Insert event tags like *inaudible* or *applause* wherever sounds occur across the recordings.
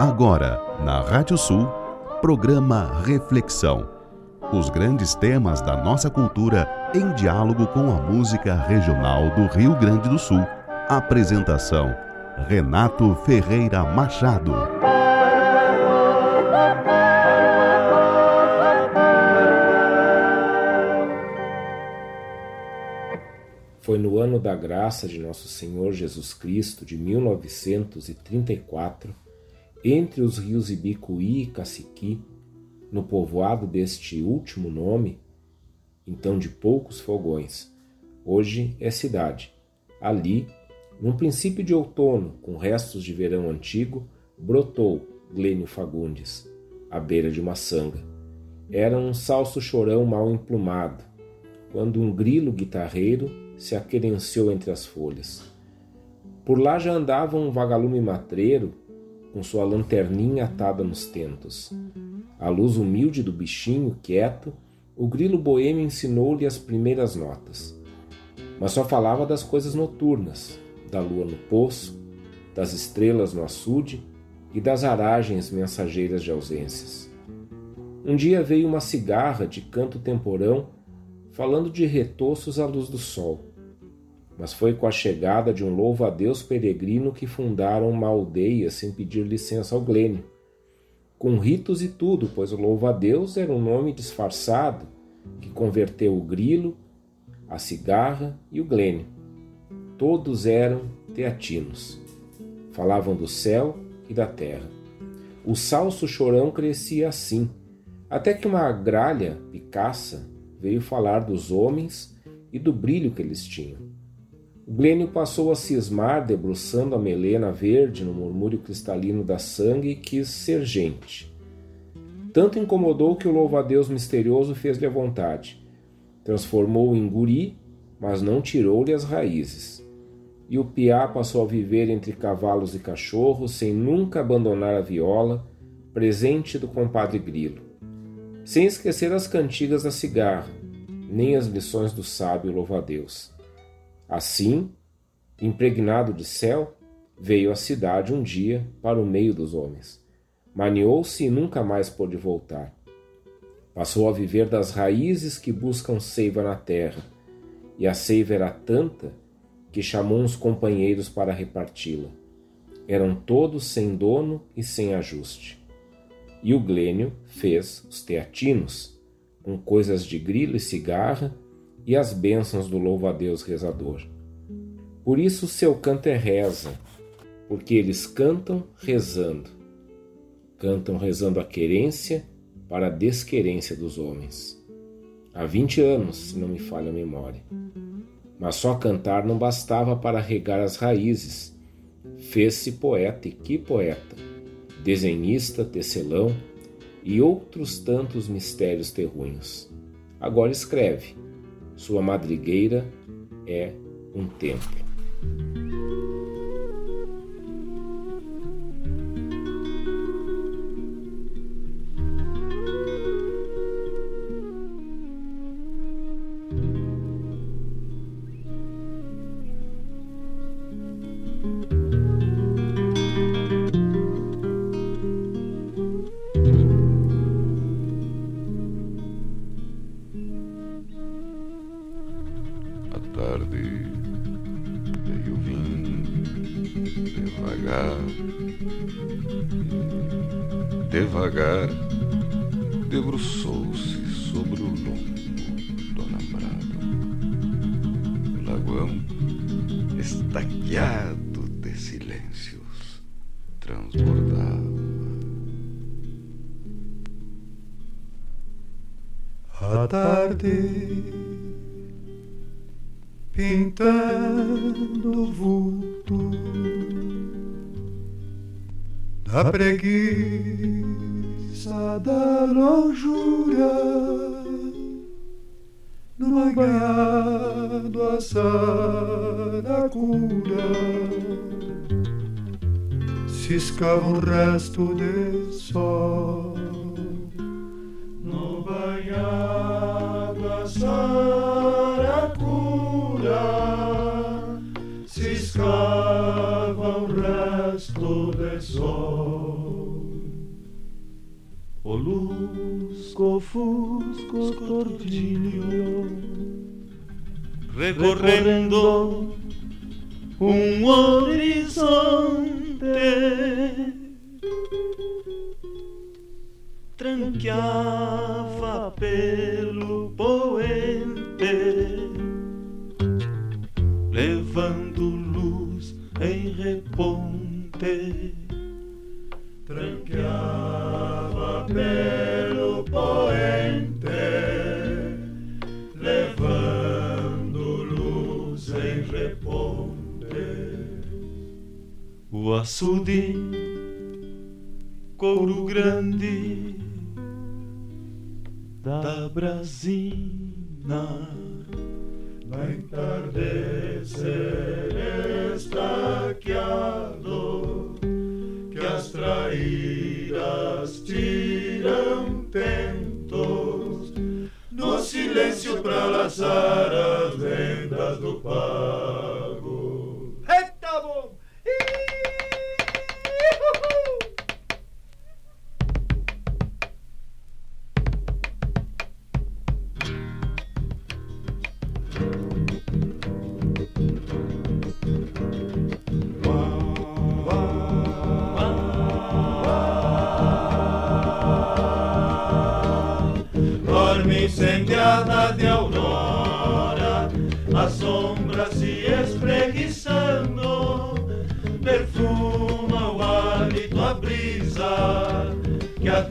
Agora, na Rádio Sul, programa Reflexão. Os grandes temas da nossa cultura em diálogo com a música regional do Rio Grande do Sul. Apresentação: Renato Ferreira Machado. Foi no ano da graça de Nosso Senhor Jesus Cristo, de 1934, entre os rios Ibicuí e Caciqui, no povoado deste último nome, então de poucos fogões, hoje é cidade. Ali, num princípio de outono, com restos de verão antigo, brotou Glênio Fagundes, à beira de uma sanga. Era um salso chorão mal emplumado, quando um grilo guitarreiro se aquerenciou entre as folhas. Por lá já andava um vagalume matreiro com sua lanterninha atada nos tentos. À luz humilde do bichinho quieto, o grilo boêmio ensinou-lhe as primeiras notas. Mas só falava das coisas noturnas, da lua no poço, das estrelas no açude e das aragens mensageiras de ausências. Um dia veio uma cigarra de canto temporão falando de retoços à luz do sol mas foi com a chegada de um louva-a-Deus peregrino que fundaram uma aldeia sem pedir licença ao Glênio. Com ritos e tudo, pois o louva-a-Deus era um nome disfarçado que converteu o grilo, a cigarra e o Glênio. Todos eram teatinos. Falavam do céu e da terra. O salso chorão crescia assim, até que uma gralha picaça veio falar dos homens e do brilho que eles tinham. Glênio passou a cismar, debruçando a melena verde no murmúrio cristalino da sangue e quis ser gente. Tanto incomodou que o louva-a-Deus misterioso fez-lhe a vontade. Transformou-o em guri, mas não tirou-lhe as raízes. E o piá passou a viver entre cavalos e cachorros, sem nunca abandonar a viola, presente do compadre Grilo. Sem esquecer as cantigas da cigarra, nem as lições do sábio louva-a-Deus. Assim, impregnado de céu, veio à cidade um dia para o meio dos homens. Maniou-se e nunca mais pôde voltar. Passou a viver das raízes que buscam seiva na terra, e a seiva era tanta que chamou uns companheiros para reparti-la. Eram todos sem dono e sem ajuste. E o Glênio fez os teatinos, com coisas de grilo e cigarra, e as bênçãos do louvo-a-Deus rezador. Por isso seu canto é reza, porque eles cantam rezando. Cantam rezando a querência para a desquerência dos homens. Há vinte anos, se não me falha a memória. Mas só cantar não bastava para regar as raízes. Fez-se poeta, e que poeta! Desenhista, tecelão e outros tantos mistérios terruinhos. Agora escreve sua madrigueira é um templo. Numa ganhado a saracura ciscava um resto de sol. No banhado a saracura ciscava o resto de sol. O lusco fusco tordilho recorrendo um horizonte tranqueava pelo poente levando luz em reponte o açude couro grande da Brasina no entardecer estaqueado que as traíras tiram tentos no silêncio para laçar as vendas do pago. Incendiada de aurora, a sombra se espreguiçando, perfuma o hálito a brisa que a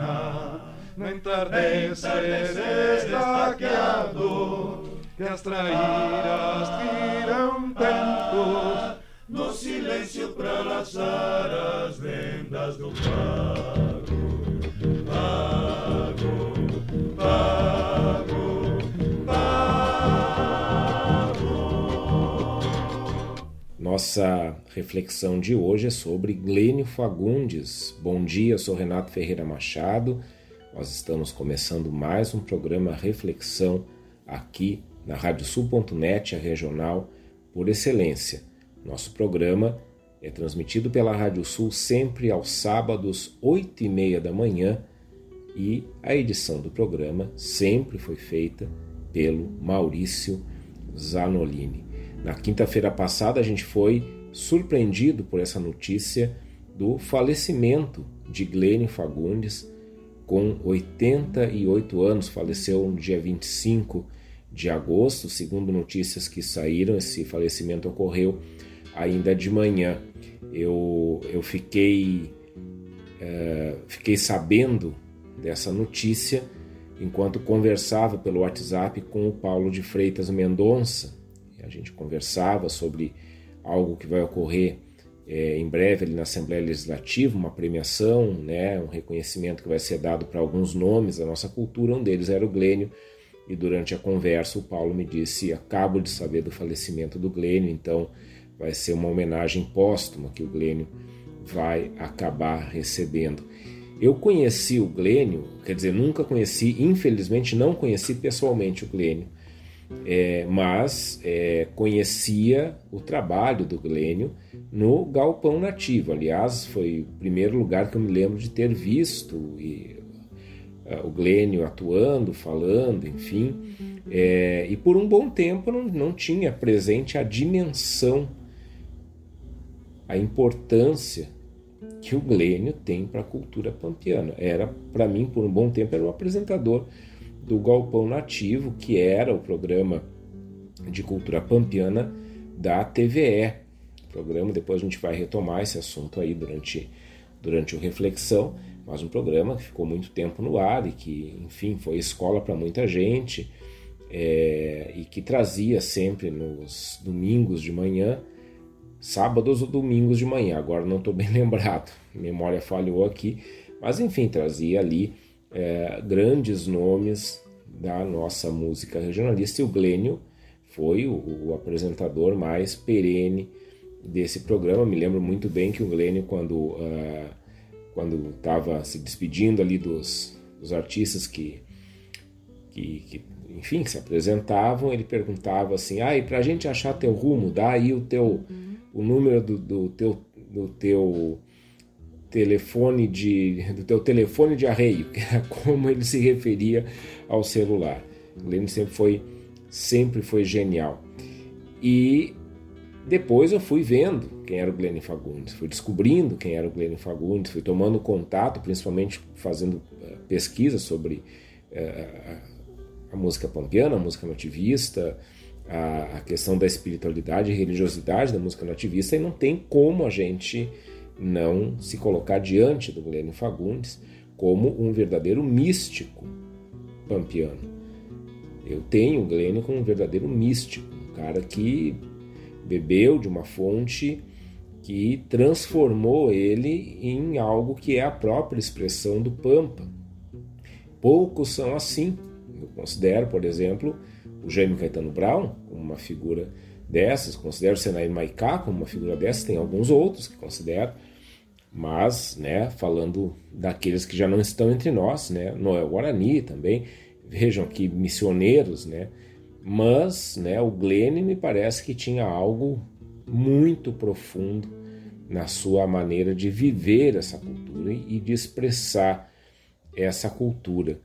Brasina, no entardecer estaqueado que as traíras tiram tentos no silêncio para laçar as vendas do pago. Pago, pago, Nossa reflexão de hoje é sobre Glênio Fagundes. Bom dia, eu sou Renato Ferreira Machado. Nós estamos começando mais um programa Reflexão aqui na radiosul.net, a regional por excelência. Nosso programa é transmitido pela Rádio Sul sempre aos sábados, 8 e meia da manhã, e a edição do programa sempre foi feita pelo Maurício Zanolini. Na quinta-feira passada, a gente foi surpreendido por essa notícia do falecimento de Glênio Fagundes, com 88 anos, faleceu no dia 25 de agosto, segundo notícias que saíram, esse falecimento ocorreu ainda de manhã. Eu, eu fiquei, uh, fiquei sabendo dessa notícia enquanto conversava pelo WhatsApp com o Paulo de Freitas Mendonça. A gente conversava sobre algo que vai ocorrer é, em breve ali na Assembleia Legislativa, uma premiação, né, um reconhecimento que vai ser dado para alguns nomes da nossa cultura. Um deles era o Glênio, e durante a conversa o Paulo me disse: Acabo de saber do falecimento do Glênio, então vai ser uma homenagem póstuma que o Glênio vai acabar recebendo. Eu conheci o Glênio, quer dizer, nunca conheci, infelizmente não conheci pessoalmente o Glênio, é, mas é, conhecia o trabalho do Glênio no Galpão Nativo. Aliás, foi o primeiro lugar que eu me lembro de ter visto e, uh, o Glênio atuando, falando, enfim. É, e por um bom tempo não, não tinha presente a dimensão, a importância que o Glênio tem para a cultura pampiana. Era, para mim, por um bom tempo, era o apresentador do Galpão Nativo, que era o programa de cultura pampiana da TVE. Programa, depois a gente vai retomar esse assunto aí durante durante o Reflexão, mas um programa que ficou muito tempo no ar e que, enfim, foi escola para muita gente é, e que trazia sempre nos domingos de manhã, sábados ou domingos de manhã, agora não estou bem *laughs* lembrado, memória falhou aqui, mas enfim, trazia ali é, grandes nomes da nossa música regionalista e o Glênio foi o, o, apresentador mais perene desse programa. Me lembro muito bem que o Glênio, quando uh, quando estava se despedindo ali dos, dos artistas que, que, que, enfim, se apresentavam, ele perguntava assim, ah, e para a gente achar teu rumo, dá aí o teu, o número do, do teu, do teu telefone de do teu telefone de arreio, que era como ele se referia ao celular. Lênin sempre foi sempre foi genial. E depois eu fui vendo quem era o Glenn Fagundes, fui descobrindo quem era o Glenn Fagundes, fui tomando contato, principalmente fazendo uh, pesquisa sobre uh, a música pampiana, a música nativista, a, a, questão da espiritualidade e religiosidade da música nativista, e não tem como a gente não se colocar diante do Glenn Fagundes como um verdadeiro místico pampiano. Eu tenho o Glenn como um verdadeiro místico, um cara que bebeu de uma fonte que transformou ele em algo que é a própria expressão do Pampa. Poucos são assim. Eu considero, por exemplo, o Jaime Caetano Brown como uma figura dessas, considero o Senair Maicá como uma figura dessas, tem alguns outros que considero, mas, né, falando daqueles que já não estão entre nós, né, Noel Guarani também, vejam que missioneiros, né, mas, né, o Glenn me parece que tinha algo muito profundo na sua maneira de viver essa cultura e de expressar essa cultura.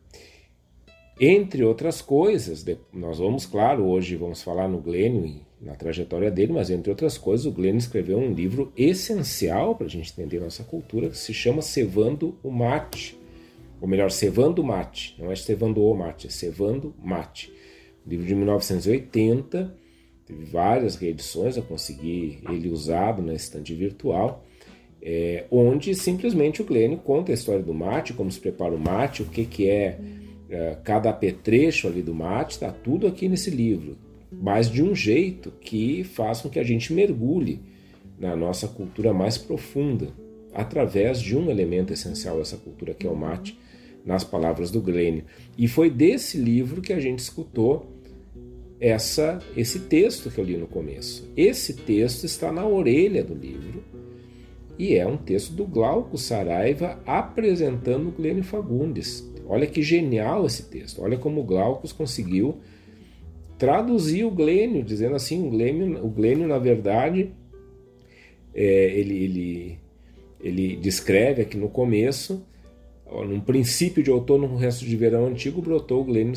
Entre outras coisas, nós vamos, claro, hoje vamos falar no Glenn e na trajetória dele, mas entre outras coisas, o Glenn escreveu um livro essencial para a gente entender nossa cultura, que se chama Cevando o Mate, ou melhor, Cevando o Mate, não é Cevando o Mate, é Cevando Mate. Livro de 1980, teve várias reedições, eu consegui ele usado na estante virtual, é, onde simplesmente o Glenn conta a história do mate, como se prepara o mate, o que, que é, é cada apetrecho ali do mate, está tudo aqui nesse livro, mas de um jeito que faz com que a gente mergulhe na nossa cultura mais profunda, através de um elemento essencial dessa cultura que é o mate, nas palavras do Glênio. E foi desse livro que a gente escutou essa esse texto que eu li no começo. Esse texto está na orelha do livro e é um texto do Glauco Saraiva apresentando o Glênio Fagundes. Olha que genial esse texto. Olha como o Glaucus conseguiu traduzir o Glênio, dizendo assim, o Glênio, o Glênio na verdade, é, ele, ele, ele descreve aqui no começo num princípio de outono, no resto de verão antigo, brotou Glênio,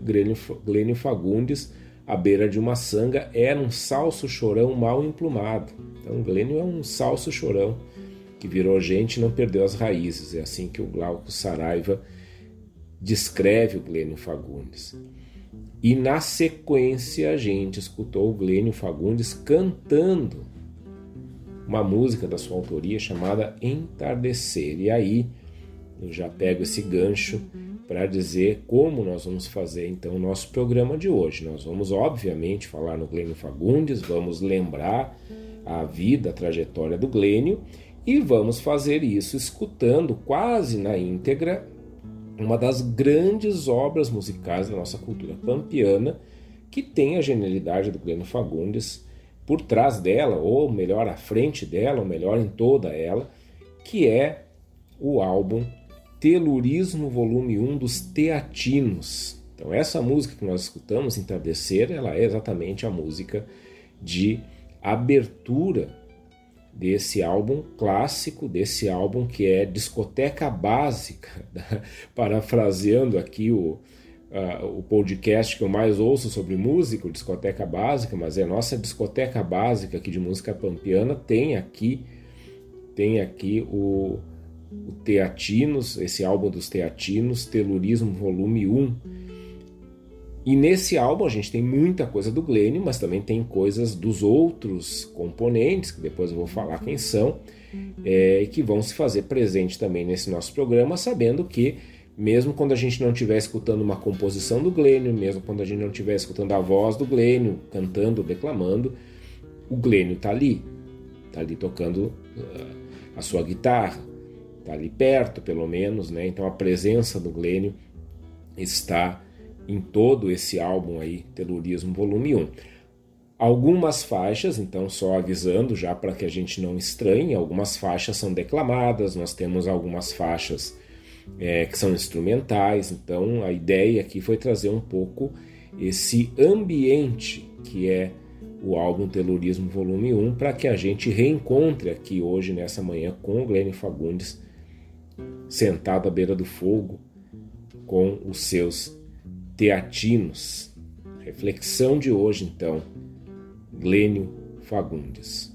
Glênio, Glênio Fagundes à beira de uma sanga. Era um salso chorão mal emplumado. Então, o Glênio é um salso chorão que virou gente e não perdeu as raízes. É assim que o Glauco Saraiva descreve o Glênio Fagundes. E na sequência a gente escutou o Glênio Fagundes cantando uma música da sua autoria chamada Entardecer. E aí eu já pego esse gancho para dizer como nós vamos fazer então o nosso programa de hoje. Nós vamos, obviamente, falar no Glênio Fagundes, vamos lembrar a vida, a trajetória do Glênio e vamos fazer isso escutando quase na íntegra uma das grandes obras musicais da nossa cultura pampiana, que tem a genialidade do Glênio Fagundes por trás dela, ou melhor, à frente dela, ou melhor, em toda ela, que é o álbum Telurismo, volume 1 dos Teatinos. Então, essa música que nós escutamos, Entardecer, ela é exatamente a música de abertura desse álbum clássico, desse álbum que é discoteca básica, *laughs* parafraseando aqui o, uh, o podcast que eu mais ouço sobre música, discoteca básica, mas é nossa discoteca básica aqui de música pampiana, tem aqui, tem aqui o o Teatinos, esse álbum dos Teatinos, Telurismo Volume 1. E nesse álbum a gente tem muita coisa do Glênio, mas também tem coisas dos outros componentes, que depois eu vou falar quem são, é, que vão se fazer presente também nesse nosso programa, sabendo que mesmo quando a gente não estiver escutando uma composição do Glênio, mesmo quando a gente não estiver escutando a voz do Glênio, cantando, declamando, o Glênio está ali, está ali tocando uh, a sua guitarra, está ali perto, pelo menos, né? Então a presença do Glênio está em todo esse álbum aí, Telurismo Volume 1. Algumas faixas, então só avisando já para que a gente não estranhe, algumas faixas são declamadas, nós temos algumas faixas é, que são instrumentais, então a ideia aqui foi trazer um pouco esse ambiente que é o álbum Telurismo Volume 1 para que a gente reencontre aqui hoje, nessa manhã, com o Glenn Fagundes sentado à beira do fogo com os seus teatinos. Reflexão de hoje, então, Glênio Fagundes.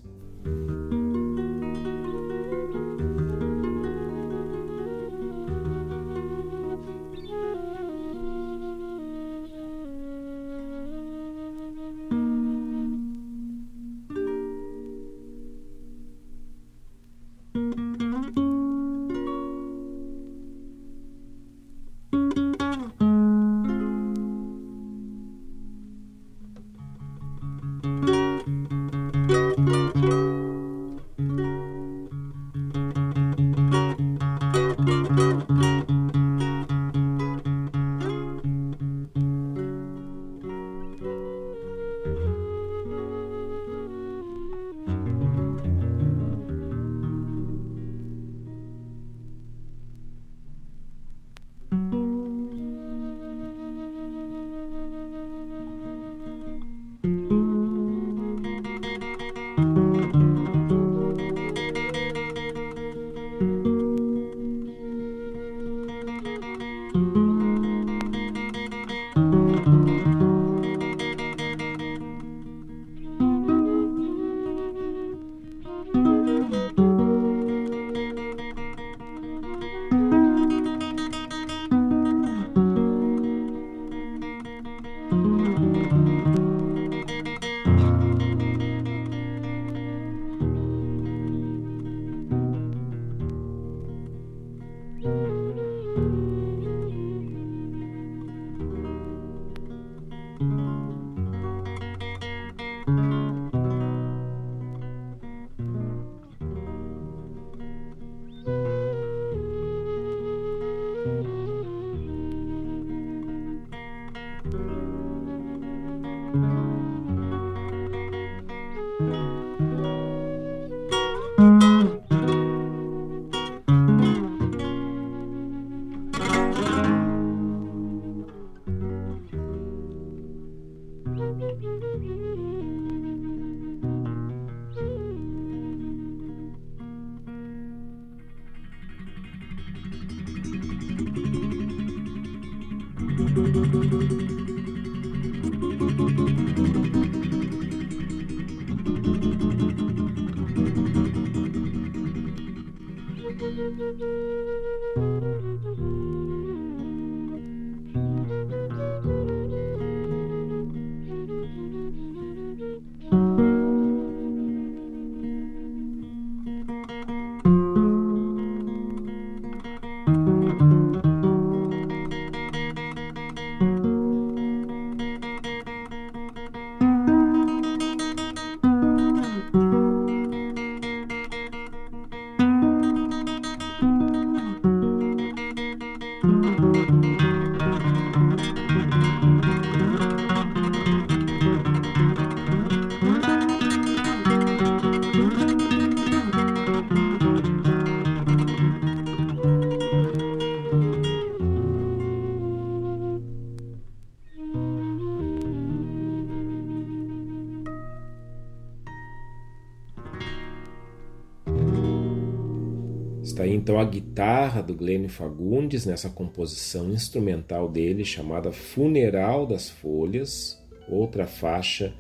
Guitarra do Glenn Fagundes nessa composição instrumental dele chamada Funeral das Folhas, outra faixa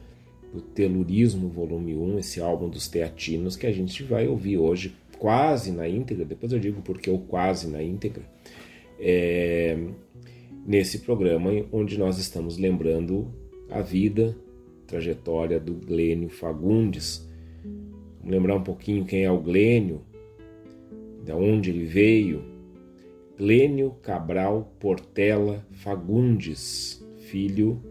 do Telurismo Volume 1, esse álbum dos Teatinos que a gente vai ouvir hoje quase na íntegra, depois eu digo porque o quase na íntegra. É... nesse programa onde nós estamos lembrando a vida, trajetória do Glênio Fagundes. Vamos lembrar um pouquinho quem é o Glênio, de onde ele veio. Glênio Cabral Portela Fagundes, filho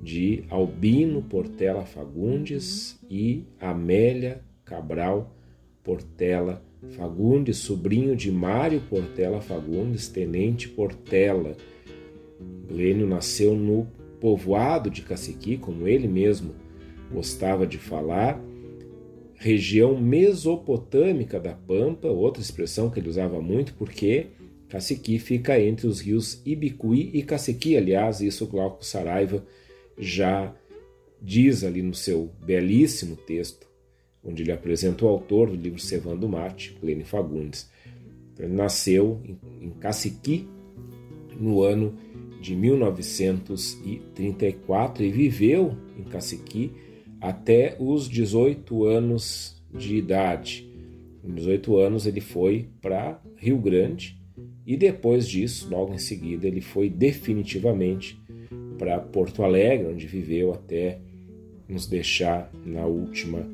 de Albino Portela Fagundes e Amélia Cabral Portela Fagundes, sobrinho de Mário Portela Fagundes, tenente Portela. Glênio nasceu no povoado de Caciqui, como ele mesmo gostava de falar, região mesopotâmica da Pampa, outra expressão que ele usava muito, porque Caciqui fica entre os rios Ibicuí e Caciqui. Aliás, isso Glauco Saraiva já diz ali no seu belíssimo texto, onde ele apresenta o autor do livro Cevando Mate, Glênio Fagundes. Ele nasceu em Caciqui no ano de 1934 e viveu em Caciqui até os 18 anos de idade. Com 18 anos ele foi para Rio Grande e depois disso, logo em seguida, ele foi definitivamente para Porto Alegre, onde viveu até nos deixar na última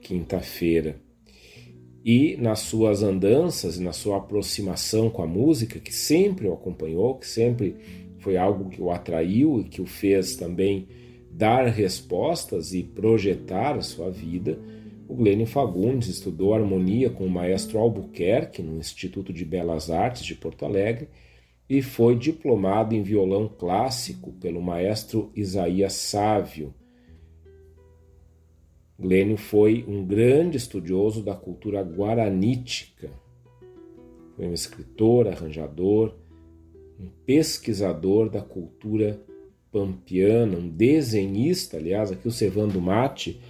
quinta-feira. E nas suas andanças na sua aproximação com a música, que sempre o acompanhou, que sempre foi algo que o atraiu e que o fez também dar respostas e projetar a sua vida, o Glênio Fagundes estudou harmonia com o maestro Albuquerque no Instituto de Belas Artes de Porto Alegre e foi diplomado em violão clássico pelo maestro Isaías Sávio. Glênio foi um grande estudioso da cultura guaranítica. Foi um escritor, arranjador, um pesquisador da cultura pampiana, um desenhista, aliás, aqui o Servando Mate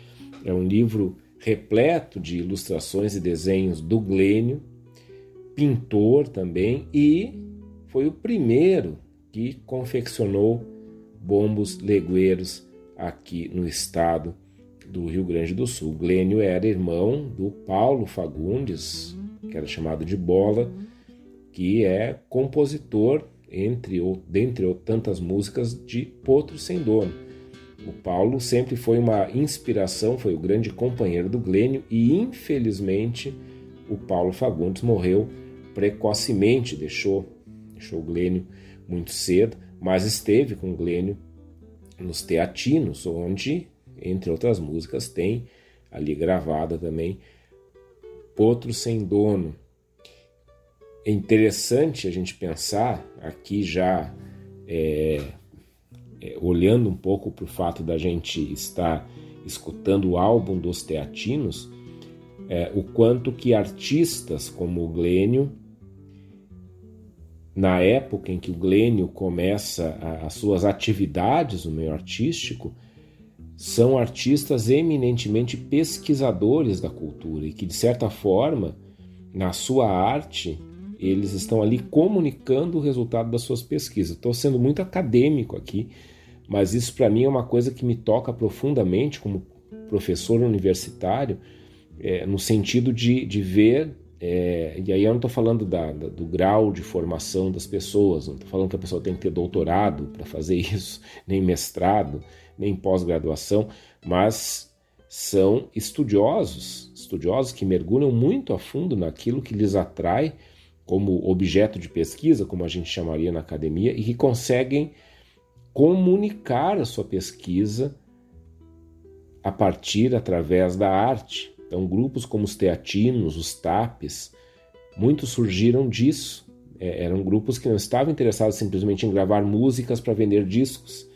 é um livro repleto de ilustrações e desenhos do Glênio, pintor também e foi o primeiro que confeccionou bombos legueiros aqui no estado do Rio Grande do Sul. Glênio era irmão do Paulo Fagundes, que era chamado de Bola, que é compositor entre dentre tantas músicas de Potro Sem Dono. O Paulo sempre foi uma inspiração, foi o grande companheiro do Glênio e infelizmente o Paulo Fagundes morreu precocemente, deixou, deixou o Glênio muito cedo, mas esteve com o Glênio nos Teatinos, onde, entre outras músicas, tem ali gravada também Potro Sem Dono. É interessante a gente pensar aqui já é, é, olhando um pouco para o fato da gente estar escutando o álbum dos Teatinos, é, o quanto que artistas como o Glênio, na época em que o Glênio começa as suas atividades no meio artístico, são artistas eminentemente pesquisadores da cultura e que, de certa forma, na sua arte, eles estão ali comunicando o resultado das suas pesquisas. Estou sendo muito acadêmico aqui, mas isso para mim é uma coisa que me toca profundamente como professor universitário, é, no sentido de, de ver, é, e aí eu não estou falando da, da, do grau de formação das pessoas, não estou falando que a pessoa tem que ter doutorado para fazer *laughs* isso, nem mestrado, nem pós-graduação, mas são estudiosos, estudiosos que mergulham muito a fundo naquilo que lhes atrai como objeto de pesquisa, como a gente chamaria na academia, e que conseguem comunicar a sua pesquisa a partir, através da arte. Então, grupos como os teatinos, os tapes, muitos surgiram disso. É, eram grupos que não estavam interessados simplesmente em gravar músicas para vender discos.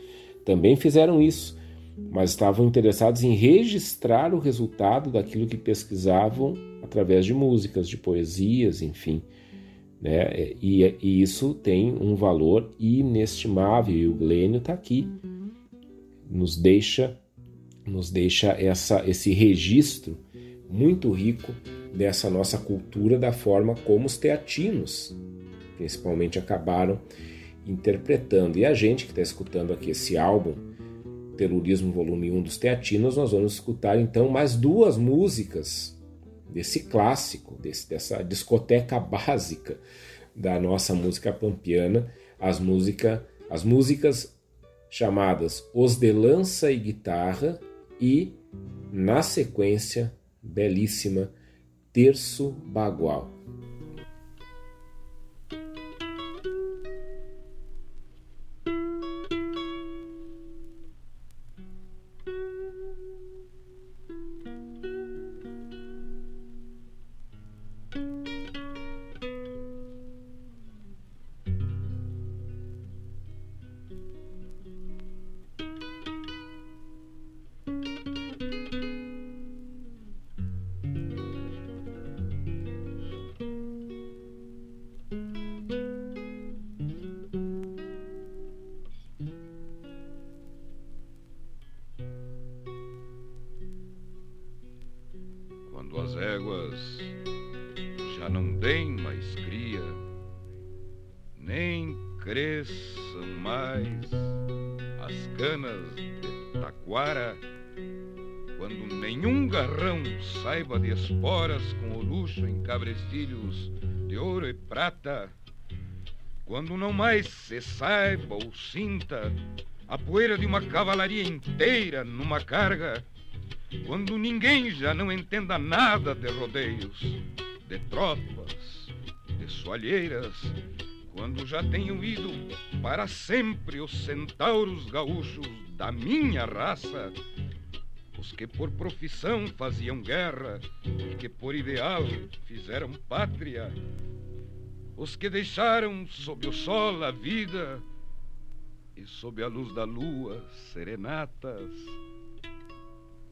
Também fizeram isso, mas estavam interessados em registrar o resultado daquilo que pesquisavam através de músicas, de poesias, enfim. Né? E, e, isso tem um valor inestimável e o Glênio está aqui, nos deixa, nos deixa essa, esse registro muito rico dessa nossa cultura, da forma como os teatinos, principalmente, acabaram interpretando. E a gente que está escutando aqui esse álbum, Terrorismo Volume 1 dos Teatinos, nós vamos escutar então mais duas músicas desse clássico, desse, dessa discoteca básica da nossa música pampiana, as, música, as músicas chamadas Os de Lança e Guitarra e, na sequência, belíssima, Terço Bagual. Cabrestilhos de ouro e prata. Quando não mais se saiba ou sinta a poeira de uma cavalaria inteira numa carga, quando ninguém já não entenda nada de rodeios, de tropas, de soalheiras, quando já tenham ido para sempre os centauros gaúchos da minha raça, os que por profissão faziam guerra e que por ideal fizeram pátria, os que deixaram sob o sol a vida e sob a luz da lua serenatas,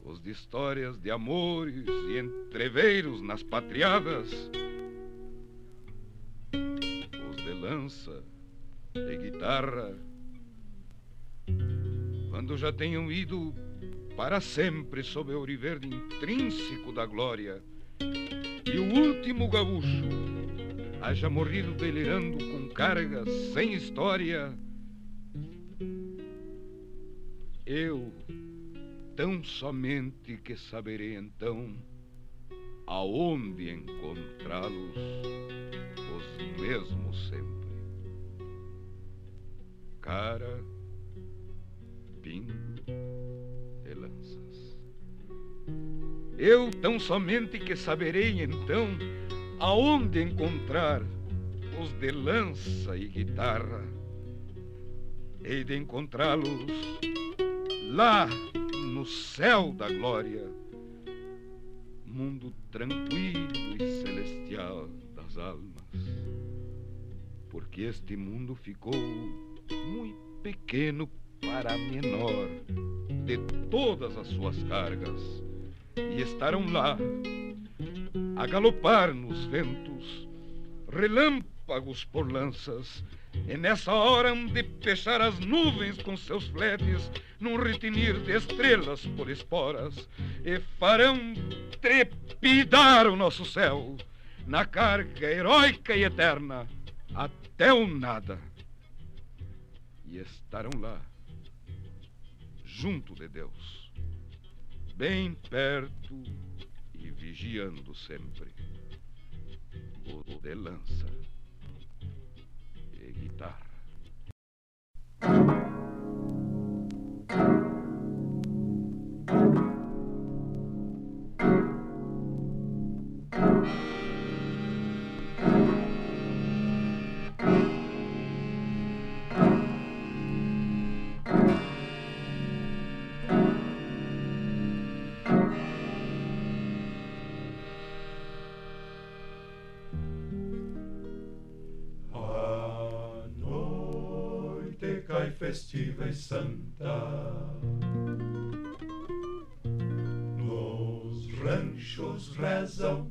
os de histórias de amores e entreveiros nas patriadas, os de guitarra, quando já tenham ido para sempre sob o verde intrínseco da glória. E o último gaúcho haja morrido delirando com cargas sem história. Eu, tão somente que saberei então aonde encontrá-los, os mesmos sempre. Cara, pingo Eu tão somente que saberei então aonde encontrar os de lança e guitarra. Hei de encontrá-los lá no céu da glória, mundo tranquilo e celestial das almas. Porque este mundo ficou muito pequeno para menor de todas as suas cargas. E estarão lá a galopar nos ventos, relâmpagos por lanças, e nessa hora de fechar as nuvens com seus fletes, num retinir de estrelas por esporas, e farão trepidar o nosso céu na carga heróica e eterna até o nada. E estarão lá, junto de Deus bem perto e vigiando sempre. O de lança e guitarra. Festiva e santa. Nos ranchos rezam,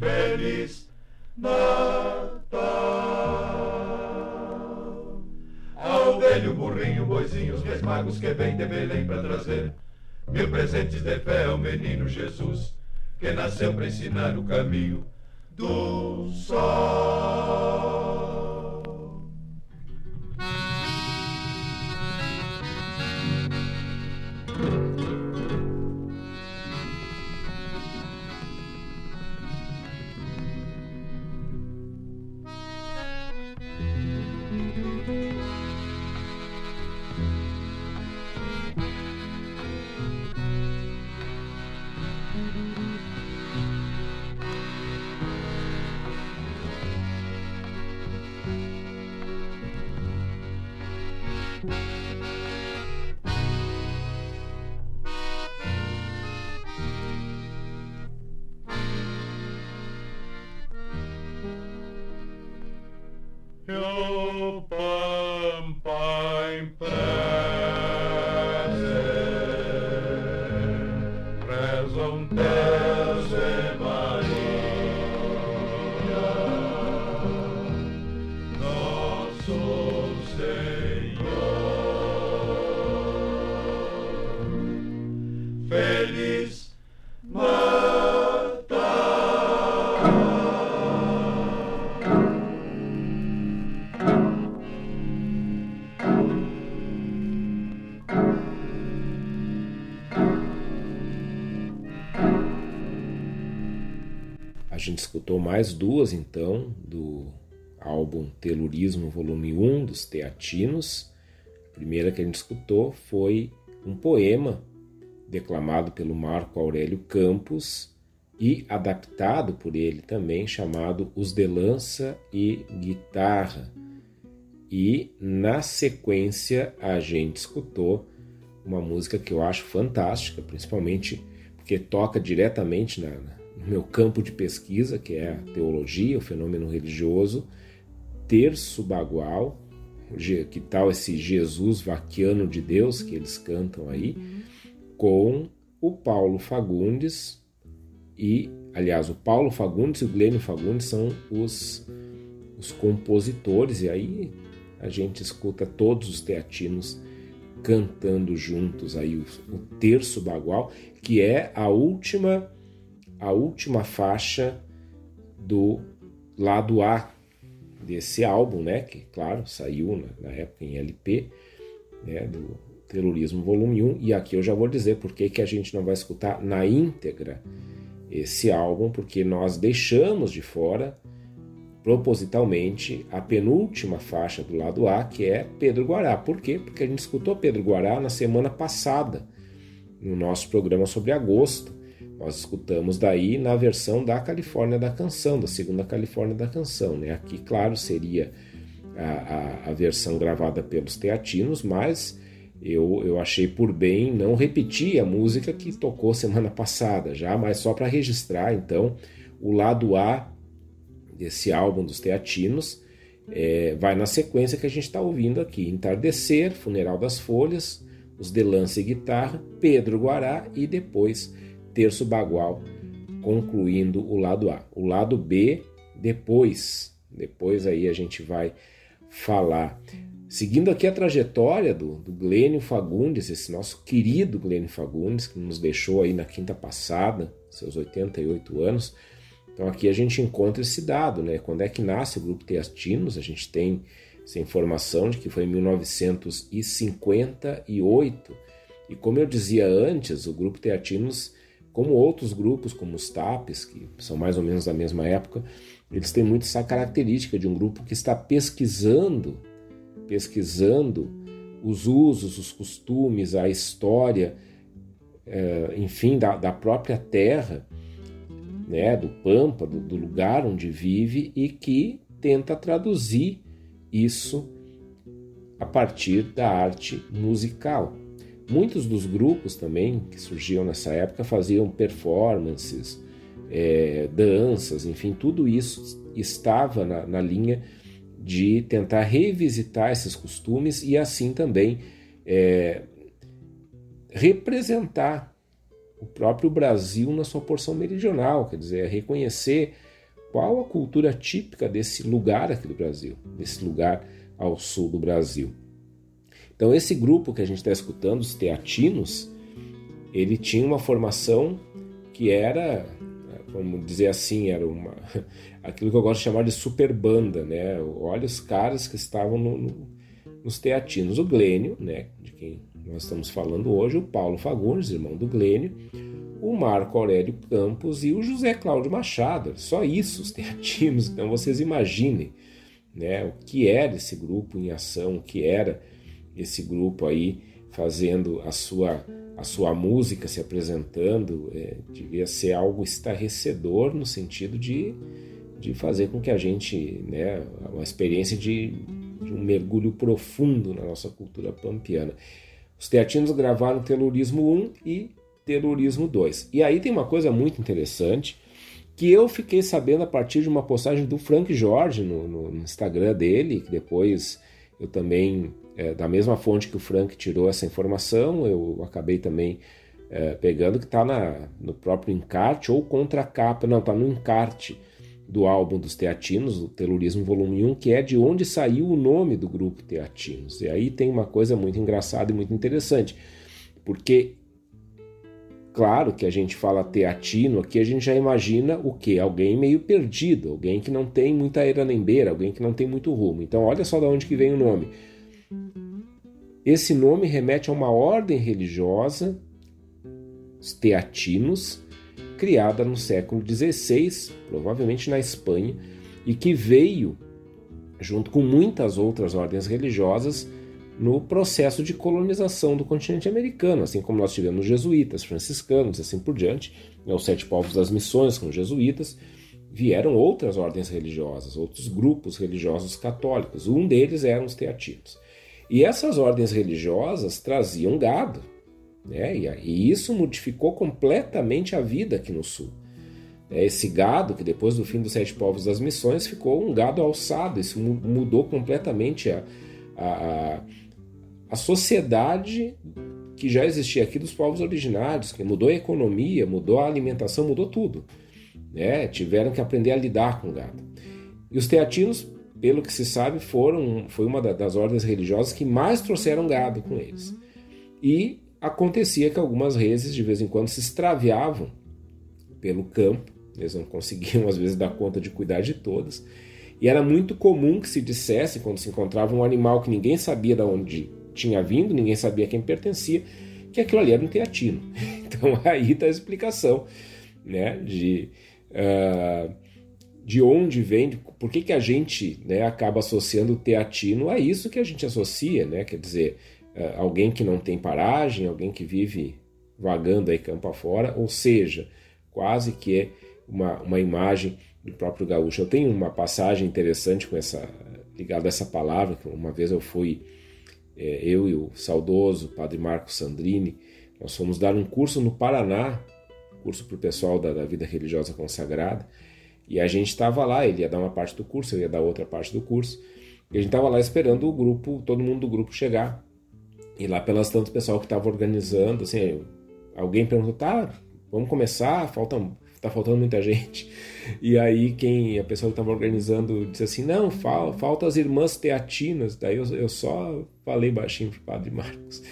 Feliz Natal. Ao velho burrinho, boizinhos, reis magos que vem de Belém para trazer mil presentes de fé ao menino Jesus, que nasceu para ensinar o caminho do sol. Mais duas então do álbum Telurismo Volume 1 dos Teatinos. A primeira que a gente escutou foi um poema declamado pelo Marco Aurélio Campos e adaptado por ele também, chamado Os de Lança e Guitarra. E na sequência a gente escutou uma música que eu acho fantástica, principalmente porque toca diretamente na, meu campo de pesquisa, que é a teologia, o fenômeno religioso, terço bagual, que tal esse Jesus vaquiano de Deus que eles cantam aí, com o Paulo Fagundes e, aliás, o Paulo Fagundes e o Glênio Fagundes são os, os compositores, e aí a gente escuta todos os teatinos cantando juntos aí o, o terço bagual, que é a última a última faixa do lado A desse álbum, né? Que, claro, saiu na, na época em LP, né? Do Terrorismo Volume 1. E aqui eu já vou dizer por que, que a gente não vai escutar na íntegra esse álbum, porque nós deixamos de fora propositalmente a penúltima faixa do lado A, que é Pedro Guará. Por quê? Porque a gente escutou Pedro Guará na semana passada, no nosso programa sobre agosto. Nós escutamos daí na versão da Califórnia da Canção, da segunda Califórnia da Canção. Né? Aqui, claro, seria a, a, a versão gravada pelos teatinos, mas eu, eu achei por bem não repetir a música que tocou semana passada já, mas só para registrar então o lado A desse álbum dos teatinos. É, vai na sequência que a gente está ouvindo aqui: Entardecer, Funeral das Folhas, Os de Lance e Guitarra, Pedro Guará e depois terço bagual, concluindo o lado A. O lado B, depois, depois aí a gente vai falar. Seguindo aqui a trajetória do, do Glênio Fagundes, esse nosso querido Glênio Fagundes, que nos deixou aí na quinta passada, seus 88 anos. Então aqui a gente encontra esse dado, né? Quando é que nasce o grupo Teatinos? A gente tem essa informação de que foi em 1958. E como eu dizia antes, o grupo Teatinos como outros grupos, como os TAPs, que são mais ou menos da mesma época, eles têm muito essa característica de um grupo que está pesquisando, pesquisando os usos, os costumes, a história, é, enfim, da, da, própria terra, né, do Pampa, do, do lugar onde vive e que tenta traduzir isso a partir da arte musical. Muitos dos grupos também que surgiam nessa época faziam performances, é, danças, enfim, tudo isso estava na, na, linha de tentar revisitar esses costumes e assim também é, representar o próprio Brasil na sua porção meridional, quer dizer, reconhecer qual a cultura típica desse lugar aqui do Brasil, desse lugar ao sul do Brasil. Então esse grupo que a gente está escutando, os teatinos, ele tinha uma formação que era, vamos dizer assim, era uma *laughs* aquilo que eu gosto de chamar de super banda, né? Olha os caras que estavam no, no, nos teatinos, o Glênio, né? De quem nós estamos falando hoje, o Paulo Fagundes, irmão do Glênio, o Marco Aurélio Campos e o José Cláudio Machado. Só isso, os *laughs* teatinos. Então vocês imaginem né, o que era esse grupo em ação, o que era esse grupo aí fazendo a sua, a sua música, se apresentando. É, devia ser algo estarrecedor no sentido de, de fazer com que a gente, né, uma experiência de, de um mergulho profundo na nossa cultura pampiana. Os teatinos gravaram Telurismo 1 e Terrorismo 2. E aí tem uma coisa muito interessante que eu fiquei sabendo a partir de uma postagem do Frank Jorge no, no Instagram dele, que depois eu também, é, da mesma fonte que o Frank tirou essa informação, eu acabei também é, pegando, que está no próprio encarte ou contracapa, não, está no encarte do álbum dos Teatinos, o Terrorismo Volume 1, que é de onde saiu o nome do grupo Teatinos. E aí tem uma coisa muito engraçada e muito interessante, porque Claro que a gente fala teatino, aqui a gente já imagina o que? Alguém meio perdido, alguém que não tem muita era nem beira, alguém que não tem muito rumo. Então olha só de onde que vem o nome. Esse nome remete a uma ordem religiosa, os teatinos, criada no século XVI, provavelmente na Espanha, e que veio, junto com muitas outras ordens religiosas, no processo de colonização do continente americano, assim como nós tivemos jesuítas, franciscanos assim por diante, né, os sete povos das missões com os jesuítas, vieram outras ordens religiosas, outros grupos religiosos católicos. Um deles eram os teatinos. E essas ordens religiosas traziam gado, né? e isso modificou completamente a vida aqui no sul. É, esse gado, que depois do fim dos sete povos das missões ficou um gado alçado, isso mudou completamente a, a, a sociedade que já existia aqui dos povos originários, que mudou a economia, mudou a alimentação, mudou tudo. Né? Tiveram que aprender a lidar com o gado. E os teatinos, pelo que se sabe, foram foi uma das ordens religiosas que mais trouxeram gado com eles. E acontecia que algumas reses de vez em quando se extraviavam pelo campo, eles não conseguiam *laughs* às vezes dar conta de cuidar de todas. E era muito comum que se dissesse, quando se encontrava um animal que ninguém sabia de onde tinha vindo, ninguém sabia quem pertencia, que aquilo ali era um teatino. *laughs* Então aí está a explicação né, de, uh, de onde vem, por que, que a gente né, acaba associando o teatino a isso que a gente associa, né? quer dizer, uh, alguém que não tem paragem, alguém que vive vagando aí campo afora, ou seja, quase que é uma, uma imagem do próprio gaúcho. Eu tenho uma passagem interessante com essa ligada a essa palavra, que uma vez eu fui é, eu e o saudoso Padre Marco Sandrini, nós fomos dar um curso no Paraná, curso para o pessoal da, da, vida religiosa consagrada, e a gente estava lá, ele ia dar uma parte do curso, eu ia dar outra parte do curso, e a gente estava lá esperando o grupo, todo mundo do grupo chegar. E lá pelas tantas pessoal que estava organizando, assim, alguém perguntou, tá, vamos começar, falta tá faltando muita *laughs* gente. E aí quem a pessoa que estava organizando disse assim, não, fal, falta as irmãs teatinas. Daí eu, eu só falei baixinho pro padre Marcos,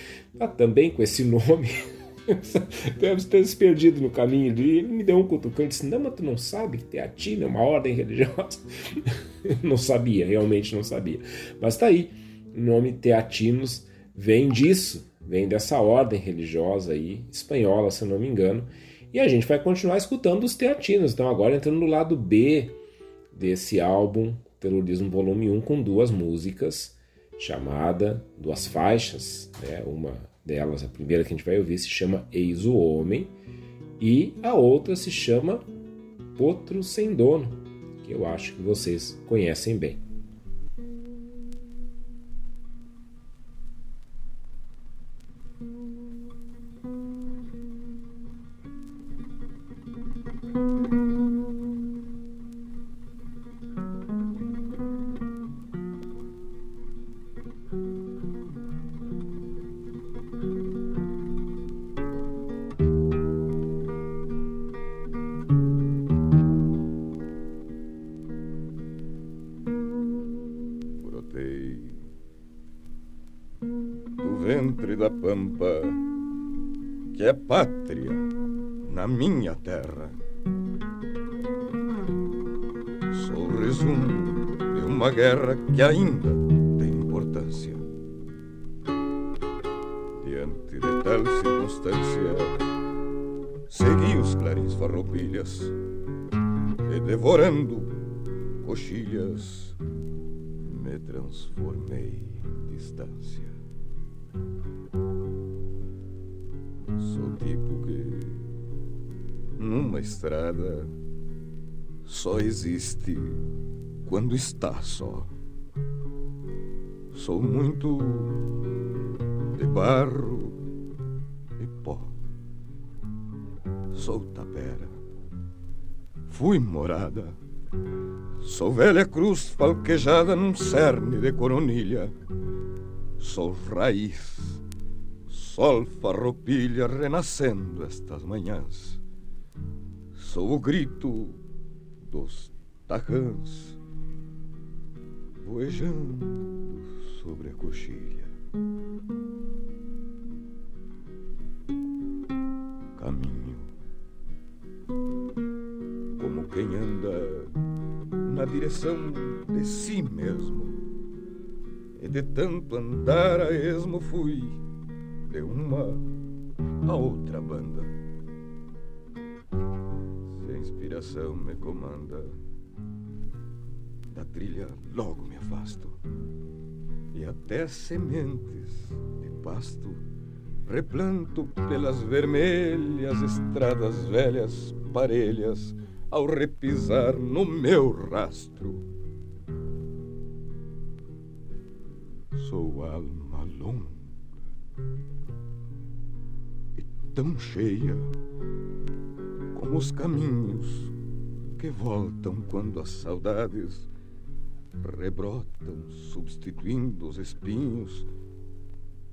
ah, também com esse nome. *laughs* *laughs* Deve ter se perdido no caminho ali. Ele me deu um cutucão e disse: Não, mas tu não sabe que teatina é uma ordem religiosa? *laughs* não sabia, realmente não sabia. Mas tá aí, o nome teatinos vem disso, vem dessa ordem religiosa aí, espanhola, se eu não me engano, e a gente vai continuar escutando os teatinos. Então, agora entrando no lado B desse álbum, Terrorismo Volume 1, com duas músicas, chamada, duas faixas, né? uma delas, a primeira que a gente vai ouvir, se chama Eis o Homem, e a outra se chama Potro Sem Dono, que eu acho que vocês conhecem bem. Transformei distância. Sou tipo que numa estrada só existe quando está só. Sou muito de barro e pó. Sou tapera. Fui morada. Sou velha cruz falquejada num cerne de coronilha. Sou raiz, sol farroupilha renascendo estas manhãs. Sou o grito dos tacãs voejando sobre a coxilha. Caminho como quem anda na direção de si mesmo. E de tanto andar a esmo fui de uma a outra banda. Se a inspiração me comanda, da trilha logo me afasto. E até sementes de pasto replanto pelas vermelhas estradas velhas, parelhas, ao repisar no meu rastro. Sou alma longa e tão cheia como os caminhos que voltam quando as saudades rebrotam, substituindo os espinhos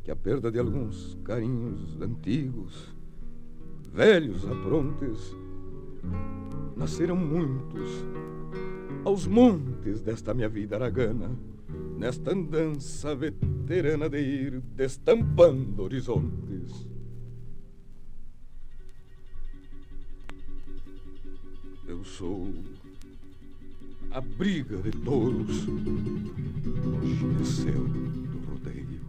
que a perda de alguns carinhos antigos, velhos aprontes, nasceram muitos aos montes desta minha vida aragana, nesta andança veterana de ir destampando horizontes. Eu sou a briga de touros gineceu do rodeio.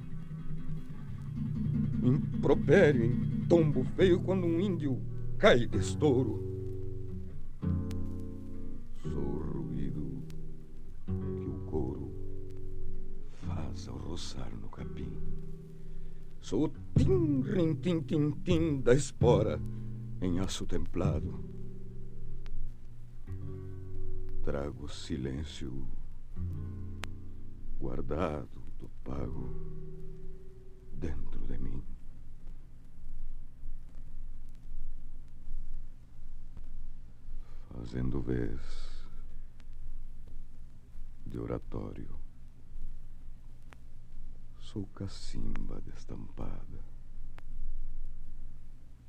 Impropério em tombo feio quando um índio cai de estouro. Sou ruído que o couro faz ao roçar no capim. Sou o tim, rim, tim, tim, tim da espora em aço templado trago silêncio guardado do pago dentro de mim. Fazendo vez de oratório, sou cacimba destampada,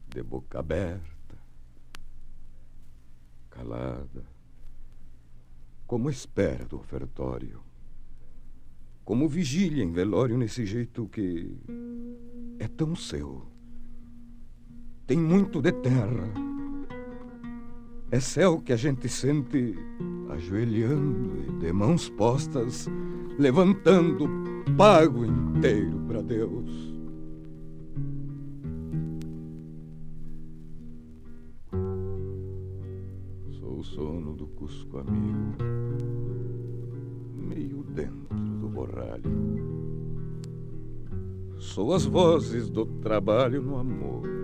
de boca aberta, calada como espera do ofertório, como vigília em velório nesse jeito que é tão seu. Tem muito de terra. É céu que a gente sente ajoelhando e de mãos postas, levantando pago inteiro para Deus. Sou o sono do Cusco amigo, meio dentro do borralho. Sou as vozes do trabalho no amor.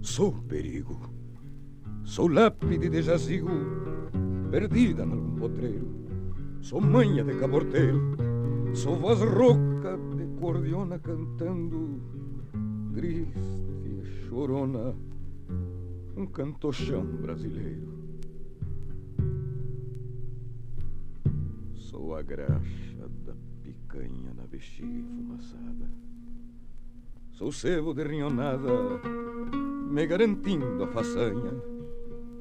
Sou perigo, sou lápide de jazigo, perdida num potreiro. Sou manha de caborteiro, sou voz rouca de cordiona cantando, triste e chorona um cantochão brasileiro. Sou a graxa da picanha na bexiga enfumaçada. Sou sebo de rinhonada, me garantindo a façanha.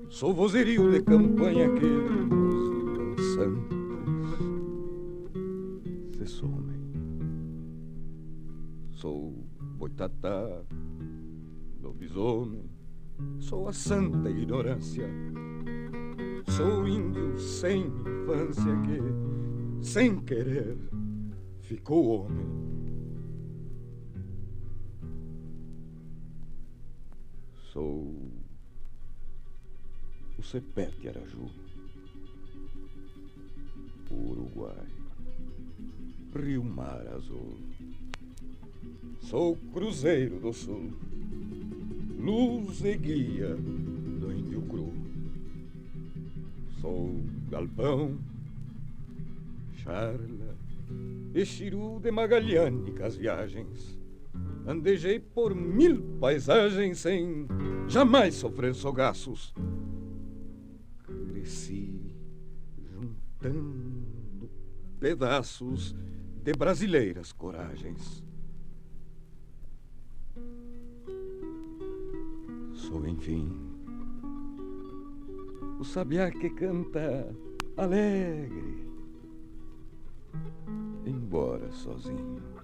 Sou vozerio de campanha que nos santos se some. Sou boitatá, lobisomem, sou a santa ignorância. Sou índio sem infância que, sem querer, ficou homem. Sou o Cepete Araju, Uruguai, Rio Mar Azul. Sou Cruzeiro do Sul, luz e guia do Índio Cru. Sou Galpão, Charla e Chiru de magalhânicas viagens. Andejei por mil paisagens sem jamais sofrer sogaços. Cresci juntando pedaços de brasileiras coragens. Sou, enfim, o sabiá que canta alegre, embora sozinho.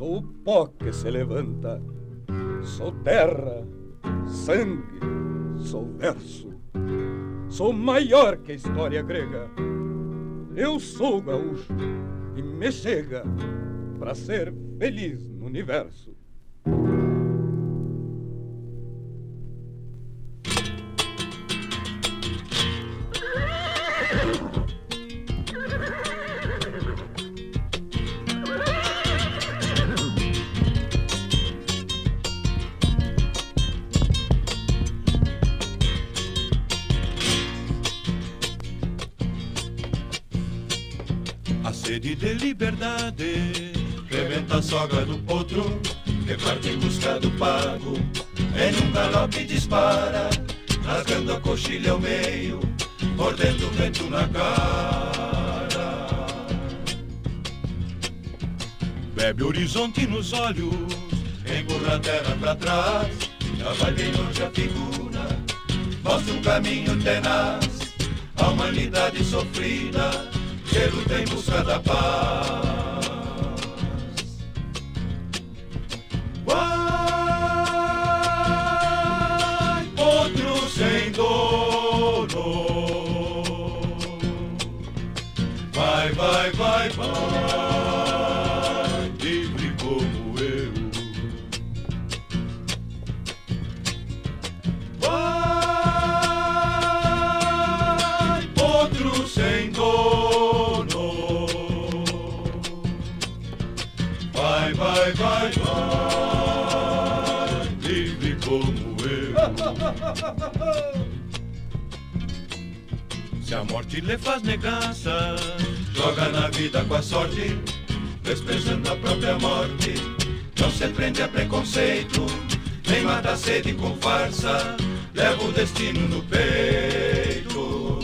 Sou o pó que se levanta, sou terra, sangue, sou verso Sou maior que a história grega. Eu sou gaúcho e me chega para ser feliz no universo. Olhos, empurra a terra pra Prende a preconceito, nem mata sede com farsa, leva o destino no peito.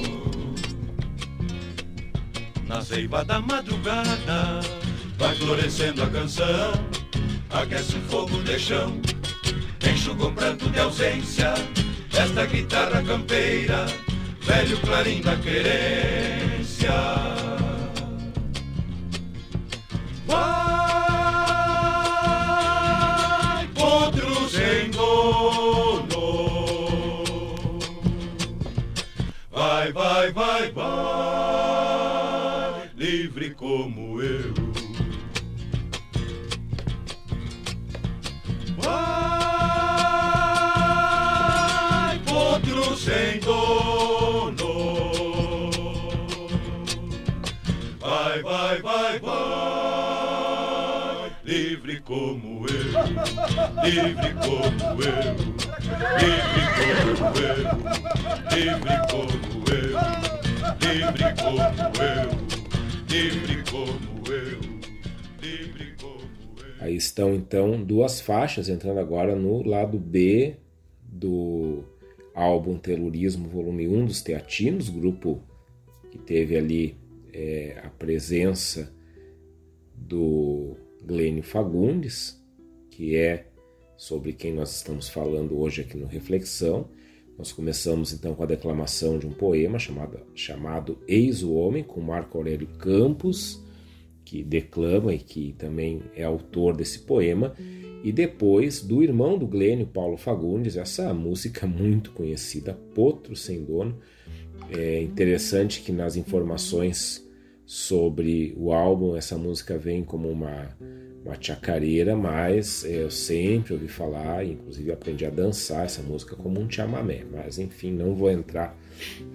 Na seiva da madrugada, vai florescendo a canção, aquece o fogo de chão, enxuga o pranto de ausência, esta guitarra campeira, velho clarim da querência. Vai, vai, vai, livre como eu. Vai, potro sem dono. Vai, vai, vai, vai, livre como eu, livre como eu, livre como eu, livre como eu, livre como eu, livre como eu, livre como eu. Aí estão então duas faixas entrando agora no lado B do álbum Terrorismo Volume 1 dos Teatinos, grupo que teve ali é, a presença do Glênio Fagundes, que é sobre quem nós estamos falando hoje aqui no Reflexão. Nós começamos então com a declamação de um poema chamado, chamado Eis o Homem, com Marco Aurélio Campos, que declama e que também é autor desse poema, e depois do irmão do Glênio, Paulo Fagundes, essa música muito conhecida, Potro Sem Dono. É interessante que nas informações sobre o álbum essa música vem como uma uma chacareira, mas é, eu sempre ouvi falar, inclusive aprendi a dançar essa música como um chamamé. Mas enfim, não vou entrar,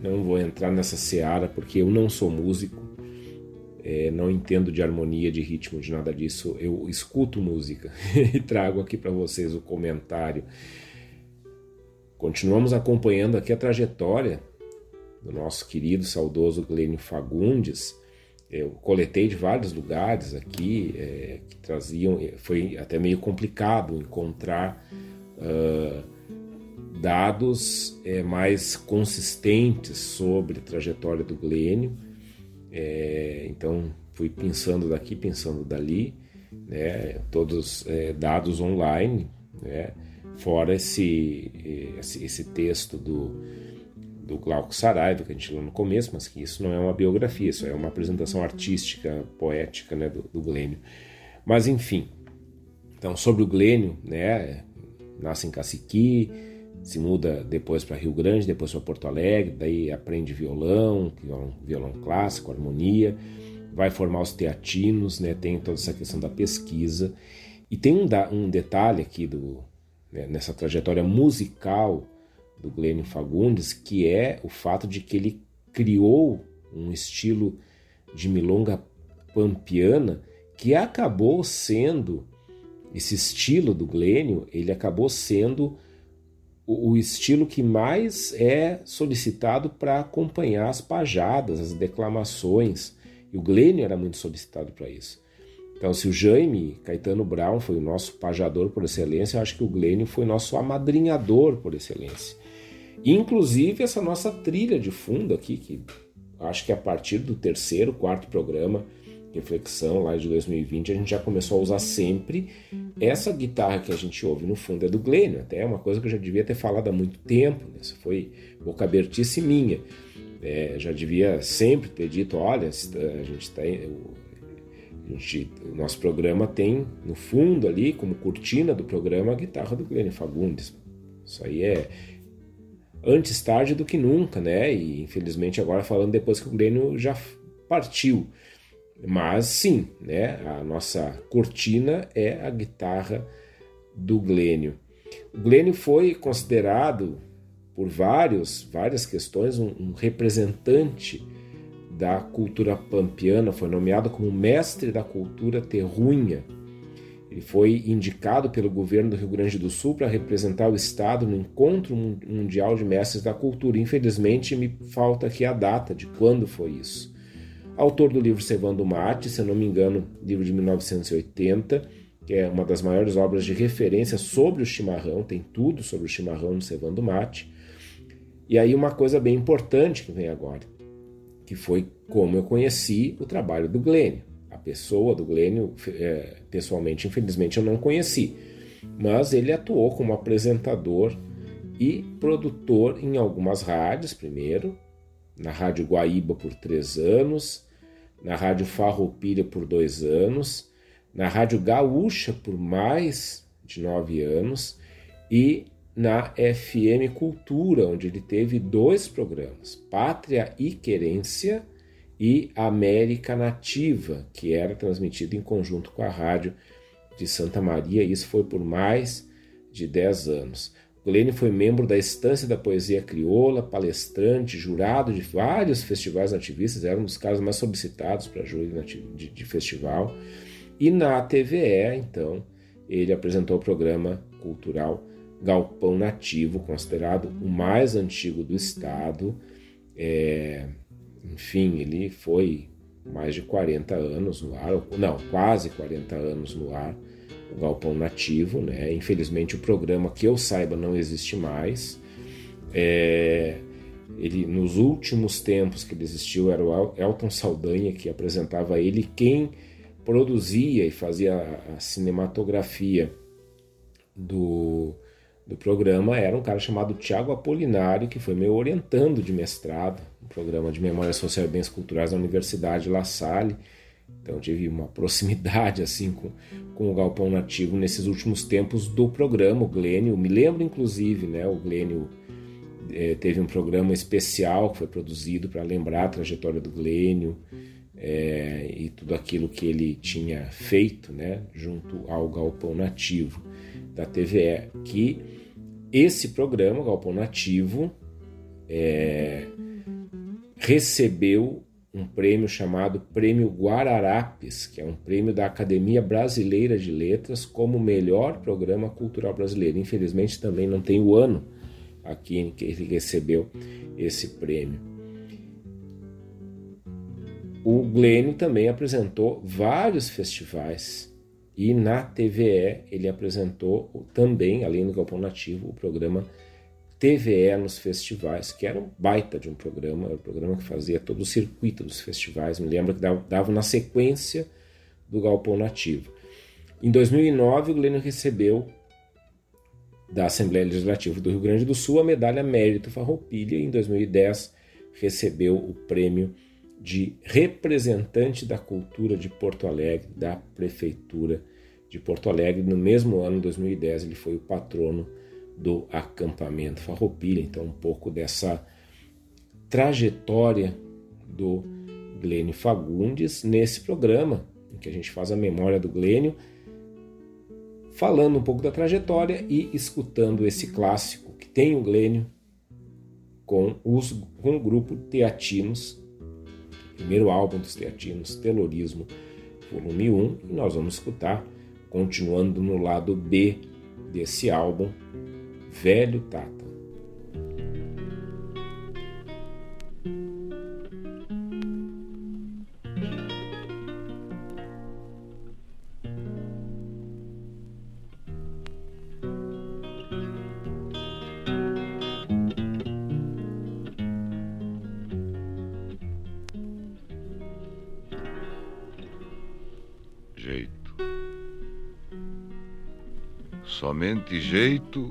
não vou entrar nessa seara porque eu não sou músico, é, não entendo de harmonia, de ritmo, de nada disso. Eu escuto música *laughs* e trago aqui para vocês o comentário. Continuamos acompanhando aqui a trajetória do nosso querido, saudoso Glênio Fagundes eu coletei de vários lugares aqui é, que traziam, foi até meio complicado encontrar uh, dados é, mais consistentes sobre a trajetória do Glênio. É, então fui pensando daqui, pensando dali, né, todos é, dados online, né, fora esse, esse, esse texto do do Glauco Saraiva, que a gente falou no começo, mas que isso não é uma biografia, isso é uma apresentação artística, poética né, do, do Glênio. Mas enfim, então sobre o Glênio, né, nasce em Caciqui, se muda depois para Rio Grande, depois para Porto Alegre, daí aprende violão, violão, violão clássico, harmonia, vai formar os teatinos, né, tem toda essa questão da pesquisa. E tem um, um detalhe aqui do, né, nessa trajetória musical do Glênio Fagundes, que é o fato de que ele criou um estilo de milonga pampiana que acabou sendo esse estilo do Glênio, ele acabou sendo o, o estilo que mais é solicitado para acompanhar as pajadas, as declamações. E o Glênio era muito solicitado para isso. Então, se o Jaime Caetano Brown foi o nosso pajador por excelência, eu acho que o Glênio foi nosso amadrinhador por excelência. Inclusive essa nossa trilha de fundo aqui, que acho que a partir do terceiro, quarto programa, Reflexão, lá de 2020, a gente já começou a usar sempre essa guitarra que a gente ouve no fundo é do Glenn, até é uma coisa que eu já devia ter falado há muito tempo, né? essa foi boca abertice minha. É, já devia sempre ter dito, olha, a gente está o nosso programa tem no fundo ali, como cortina do programa, a guitarra do Glenn Fagundes. Isso aí é, antes tarde do que nunca, né? E infelizmente agora falando depois que o Glênio já partiu. Mas sim, né? A nossa cortina é a guitarra do Glênio. O Glênio foi considerado por vários, várias questões um, um representante da cultura pampiana, foi nomeado como mestre da cultura terrunha ele foi indicado pelo governo do Rio Grande do Sul para representar o Estado no Encontro Mundial de Mestres da Cultura. Infelizmente, me falta aqui a data de quando foi isso. Autor do livro Cevando Mate, se eu não me engano, livro de 1980, que é uma das maiores obras de referência sobre o chimarrão, tem tudo sobre o chimarrão no Cevando Mate. E aí, uma coisa bem importante que vem agora, que foi como eu conheci o trabalho do Glênio pessoa do Glênio, é, pessoalmente, infelizmente, eu não conheci, mas ele atuou como apresentador e produtor em algumas rádios, primeiro, na Rádio Guaíba por três anos, na Rádio Farroupilha por dois anos, na Rádio Gaúcha por mais de nove anos e na FM Cultura, onde ele teve dois programas, Pátria e Querência e América Nativa, que era transmitido em conjunto com a rádio de Santa Maria, isso foi por mais de 10 anos. Glênio foi membro da Estância da Poesia Crioula, palestrante, jurado de vários festivais nativistas, era um dos caras mais solicitados para júri de, de festival. E na TVE, então, ele apresentou o programa cultural Galpão Nativo, considerado o mais antigo do estado. É, enfim, ele foi mais de 40 anos no ar, não, quase 40 anos no ar, o Galpão Nativo, né? Infelizmente o programa que eu saiba não existe mais. É, ele nos últimos tempos que ele existiu era o Elton Saldanha que apresentava ele, quem produzia e fazia a cinematografia do do programa era um cara chamado Tiago Apolinário, que foi meu orientando de mestrado, no programa de Memória Social e Bens Culturais da Universidade La Salle. Então tive uma *laughs* proximidade assim com, com o Galpão Nativo nesses últimos tempos do programa, o Glênio. Me lembro inclusive, né, o Glênio é, teve um programa especial que foi produzido para lembrar a trajetória do Glênio é, e tudo aquilo que ele tinha feito né, junto ao Galpão Nativo da TVE. Que esse programa, Galpão Nativo, é, recebeu um prêmio chamado Prêmio Guararapes, que é um prêmio da Academia Brasileira de Letras como melhor programa cultural brasileiro. Infelizmente também não tem o ano aqui em que ele recebeu esse prêmio. O Glênio também apresentou vários festivais e na TVE ele apresentou também, além do Galpão Nativo, o programa TVE nos festivais, que era um baita de um programa, era um programa que fazia todo o circuito dos festivais. Me lembro que dava, dava na sequência do Galpão Nativo. Em 2009, o Glênio recebeu da Assembleia Legislativa do Rio Grande do Sul a medalha Mérito Farroupilha e em 2010 recebeu o prêmio de representante da cultura de Porto Alegre da prefeitura de Porto Alegre. No mesmo ano, 2010, ele foi o patrono do acampamento Farroupilha, então um pouco dessa trajetória do Glênio Fagundes nesse programa em que a gente faz a memória do Glênio falando um pouco da trajetória e escutando esse clássico que tem o Glênio com, os, com o grupo Teatinos, primeiro álbum dos Teatinos, Telorismo, volume 1, e nós vamos escutar, continuando no lado B desse álbum, Velho Tata. Somente jeito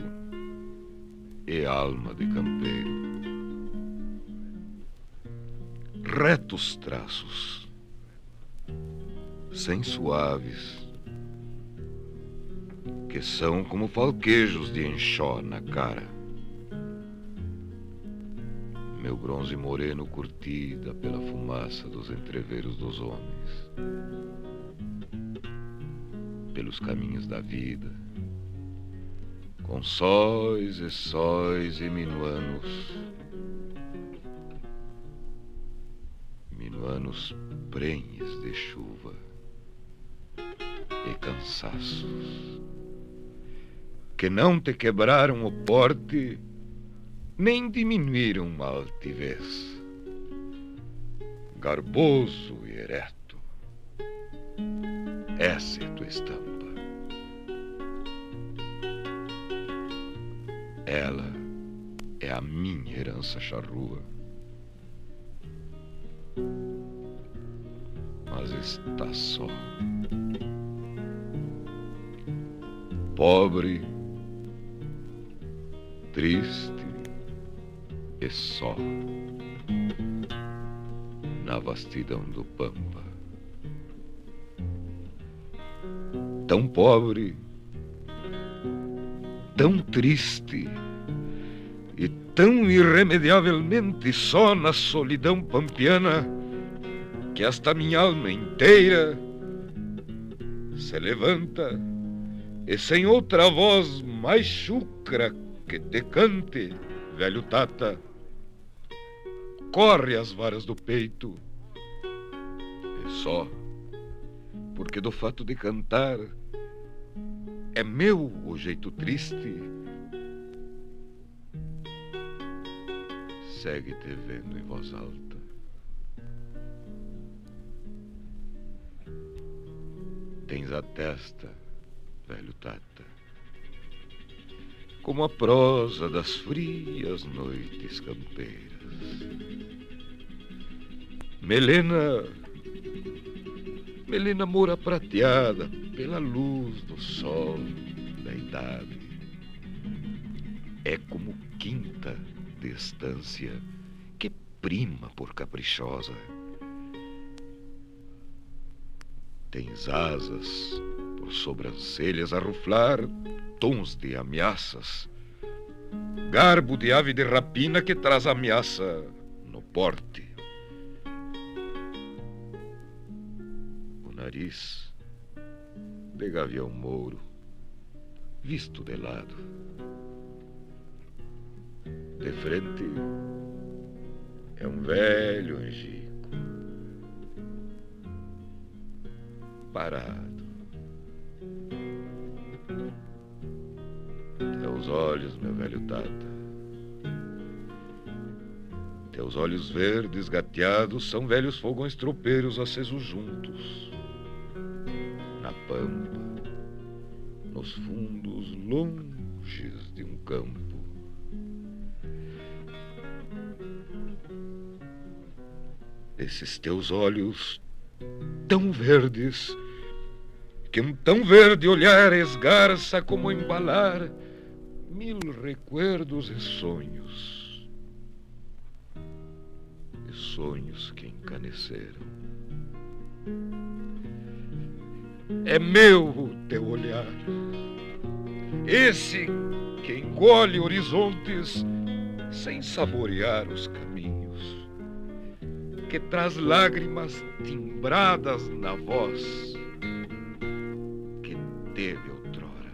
e alma de campeiro. Retos traços, sem suaves, que são como falquejos de enxó na cara. Meu bronze moreno curtida pela fumaça dos entreveros dos homens, pelos caminhos da vida com sóis e sóis e minuanos, minuanos prenhes de chuva e cansaços, que não te quebraram o porte, nem diminuíram a altivez, garboso e ereto, essa é tua estampa. Ela é a minha herança charrua. Mas está só. Pobre, triste e só. Na vastidão do Pampa. Tão pobre tão triste e tão irremediavelmente só na solidão pampiana que esta minha alma inteira se levanta e sem outra voz mais chucra que te cante, velho Tata, corre as varas do peito. E só porque do fato de cantar é meu o jeito triste. Segue te vendo em voz alta. Tens a testa, velho Tata, como a prosa das frias noites campeiras. Melena, melena moura prateada pela luz do sol da idade. é como quinta de estância que prima por caprichosa. Tens asas por sobrancelhas a ruflar tons de ameaças, garbo de ave de rapina que traz ameaça no porte. O nariz de gavião mouro, visto de lado. De frente é um velho angico, parado. Teus olhos, meu velho Tata. Teus olhos verdes gateados são velhos fogões tropeiros acesos juntos. Nos fundos longes de um campo. Esses teus olhos tão verdes, que um tão verde olhar esgarça como embalar mil recuerdos e sonhos. E sonhos que encaneceram. É meu o teu olhar, esse que engole horizontes sem saborear os caminhos, que traz lágrimas timbradas na voz que teve outrora.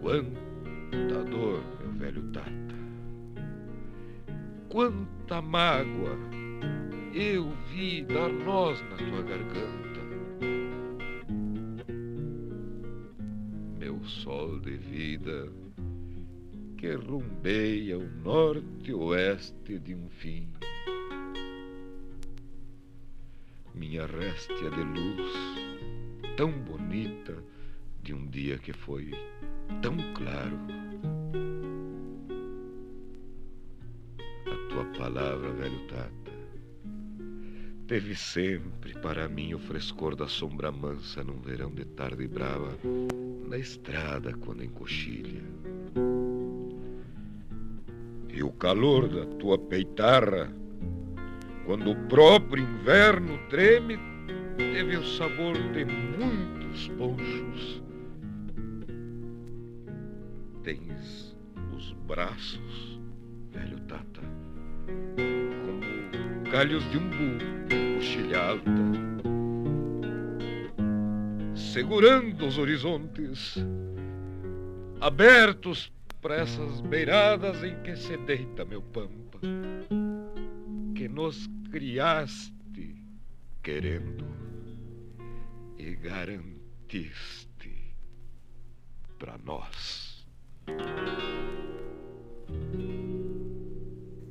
Quanta dor, meu velho Tata, quanta mágoa eu vi dar nós na tua garganta. Meu sol de vida que rumbeia o norte e oeste de um fim. Minha réstia de luz, tão bonita, de um dia que foi tão claro. A tua palavra, velho Tata, teve sempre para mim o frescor da sombra mansa num verão de tarde brava, na estrada quando encoxilha. E o calor da tua peitarra, quando o próprio inverno treme, teve o sabor de muitos ponchos. Tens os braços, velho Tata, galhos de umbu, coxilha alta, segurando os horizontes, abertos para essas beiradas em que se deita meu pampa, que nos criaste querendo e garantiste para nós.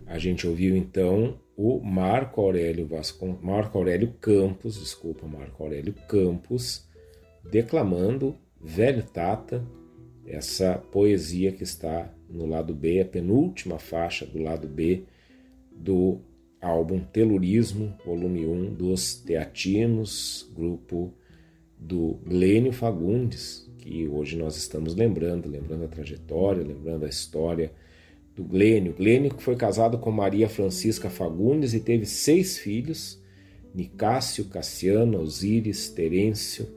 A gente ouviu então o Marco Aurélio Vascon... Marco Aurélio Campos, desculpa, Marco Aurélio Campos, declamando Velho Tata, essa poesia que está no lado B, a penúltima faixa do lado B do álbum Telurismo, volume 1 dos Teatinos, grupo do Glênio Fagundes, que hoje nós estamos lembrando, lembrando a trajetória, lembrando a história do Glênio. Glênio que foi casado com Maria Francisca Fagundes e teve seis filhos: Nicásio, Cassiano, Osíris, Terêncio,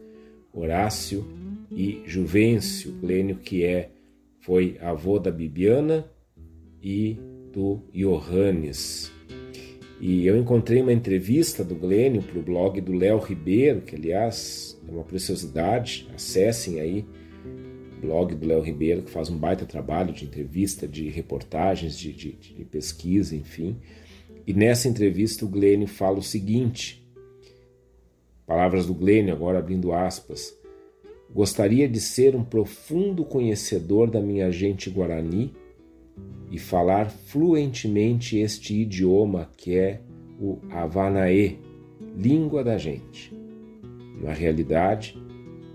Horácio e Juvencio. Glênio que é foi avô da Bibiana e do Johannes. E eu encontrei uma entrevista do Glênio para o blog do Léo Ribeiro, que aliás é uma preciosidade, acessem aí blog do Léo Ribeiro, que faz um baita trabalho de entrevista, de reportagens, de, de, de pesquisa, enfim. E nessa entrevista o Glênio fala o seguinte, palavras do Glênio, agora abrindo aspas, gostaria de ser um profundo conhecedor da minha gente guarani, e falar fluentemente este idioma que é o Havanaê, língua da gente. Na realidade,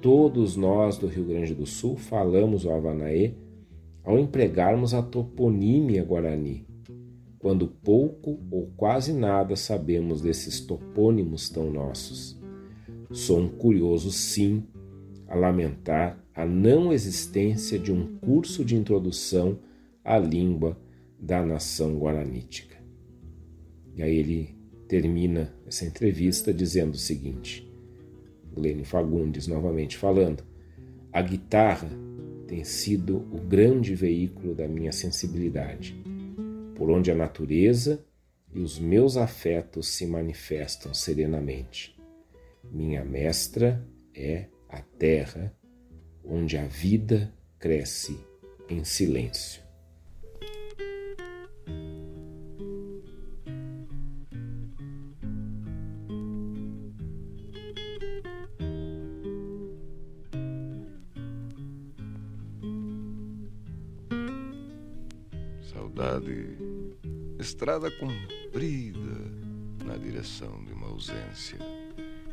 Todos nós do Rio Grande do Sul falamos o Havanaê ao empregarmos a toponímia guarani, quando pouco ou quase nada sabemos desses topônimos tão nossos. Sou um curioso, sim, a lamentar a não existência de um curso de introdução à língua da nação guaranítica. E aí ele termina essa entrevista dizendo o seguinte. Lênin Fagundes novamente falando, a guitarra tem sido o grande veículo da minha sensibilidade, por onde a natureza e os meus afetos se manifestam serenamente. Minha mestra é a terra, onde a vida cresce em silêncio. estrada comprida na direção de uma ausência.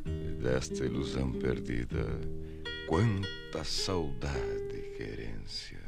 E desta ilusão perdida, quanta saudade que herência.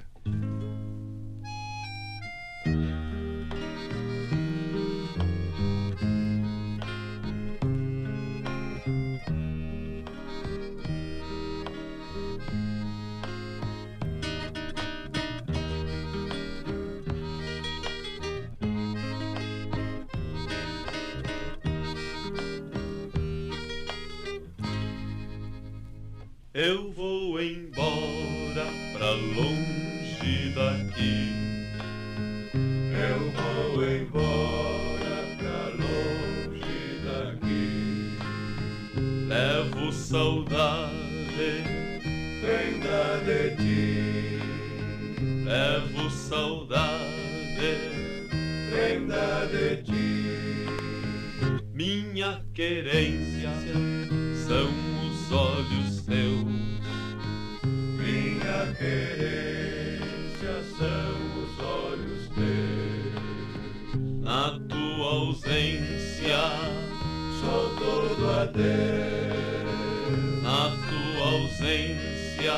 adeus. Na tua ausência,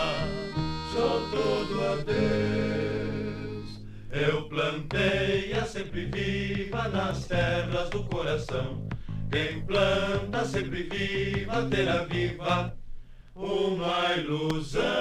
sou todo adeus. Eu plantei a sempre viva nas terras do coração. Quem planta sempre viva terá viva uma ilusão.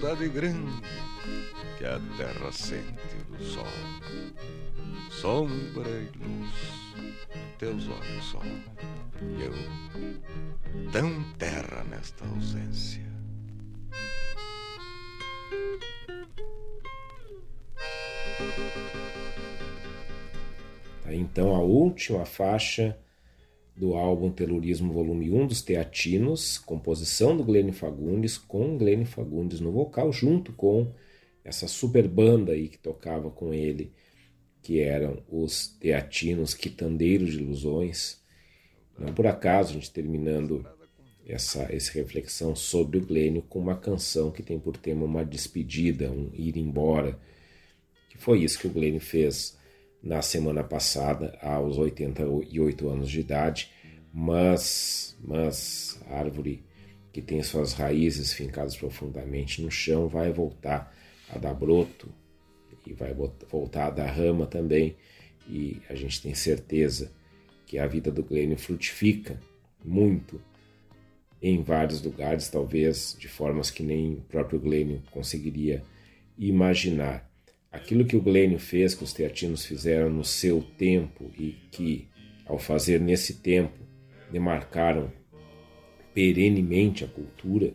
Saudade grande que a terra sente do sol. Sombra e luz, teus olhos só. E eu, tão terra nesta ausência. Tá, então a última faixa do álbum Terrorismo Volume 1 dos Teatinos, composição do Glênio Fagundes, com Glênio Fagundes no vocal, junto com essa super banda aí que tocava com ele, que eram os Teatinos Quitandeiros de Ilusões. Não por acaso a gente terminando essa, essa reflexão sobre o Glênio com uma canção que tem por tema uma despedida, um ir embora, que foi isso que o Glênio fez na semana passada, aos 88 anos de idade, mas, mas a árvore que tem suas raízes fincadas profundamente no chão vai voltar a dar broto e vai voltar a dar rama também, e a gente tem certeza que a vida do Glênio frutifica muito em vários lugares, talvez de formas que nem o próprio Glênio conseguiria imaginar aquilo que o Glênio fez, que os teatinos fizeram no seu tempo e que, ao fazer nesse tempo, demarcaram perenemente a cultura,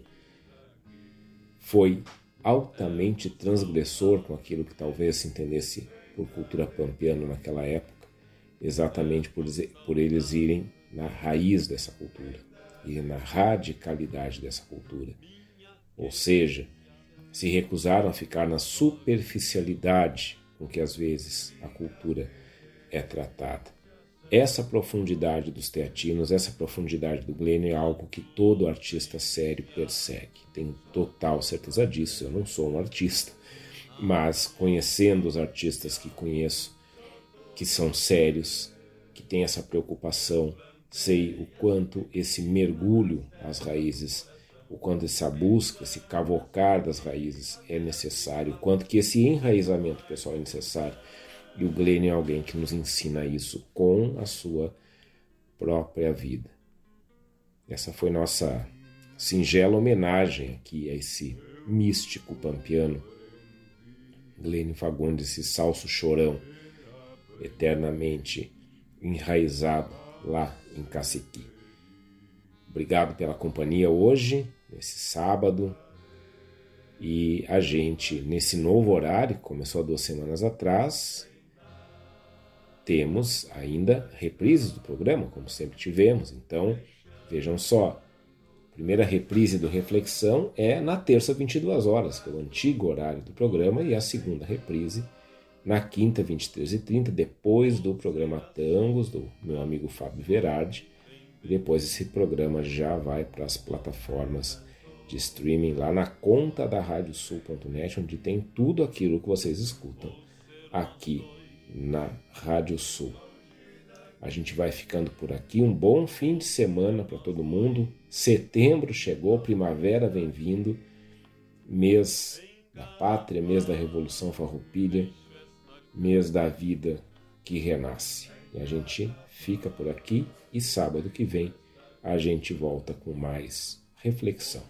foi altamente transgressor com aquilo que talvez se entendesse por cultura pampiana naquela época, exatamente por, por eles irem na raiz dessa cultura, e na radicalidade dessa cultura. Ou seja, se recusaram a ficar na superficialidade com que às vezes a cultura é tratada. Essa profundidade dos teatinos, essa profundidade do Glenn é algo que todo artista sério persegue. Tenho total certeza disso. Eu não sou um artista, mas conhecendo os artistas que conheço, que são sérios, que têm essa preocupação, sei o quanto esse mergulho às raízes o quanto essa busca, esse cavocar das raízes é necessário, o quanto que esse enraizamento pessoal é necessário. E o Glenn é alguém que nos ensina isso com a sua própria vida. Essa foi nossa singela homenagem aqui a esse místico pampiano, Glenn Fagundes, esse salso chorão, eternamente enraizado lá em Caciqui. Obrigado pela companhia hoje nesse sábado. E a gente, nesse novo horário, começou há duas semanas atrás, temos ainda reprises do programa, como sempre tivemos. Então, vejam só, a primeira reprise do Reflexão é na terça, 22 horas, pelo antigo horário do programa, e a segunda reprise na quinta, 23h30, depois do programa Tangos, do meu amigo Fábio Verardi. E depois esse programa já vai para as plataformas de streaming lá na conta da radiosul.net, onde tem tudo aquilo que vocês escutam aqui na Rádio Sul. A gente vai ficando por aqui. Um bom fim de semana para todo mundo. Setembro chegou, primavera vem vindo, mês da pátria, mês da Revolução Farroupilha, mês da vida que renasce. E a gente fica por aqui e sábado que vem a gente volta com mais reflexão.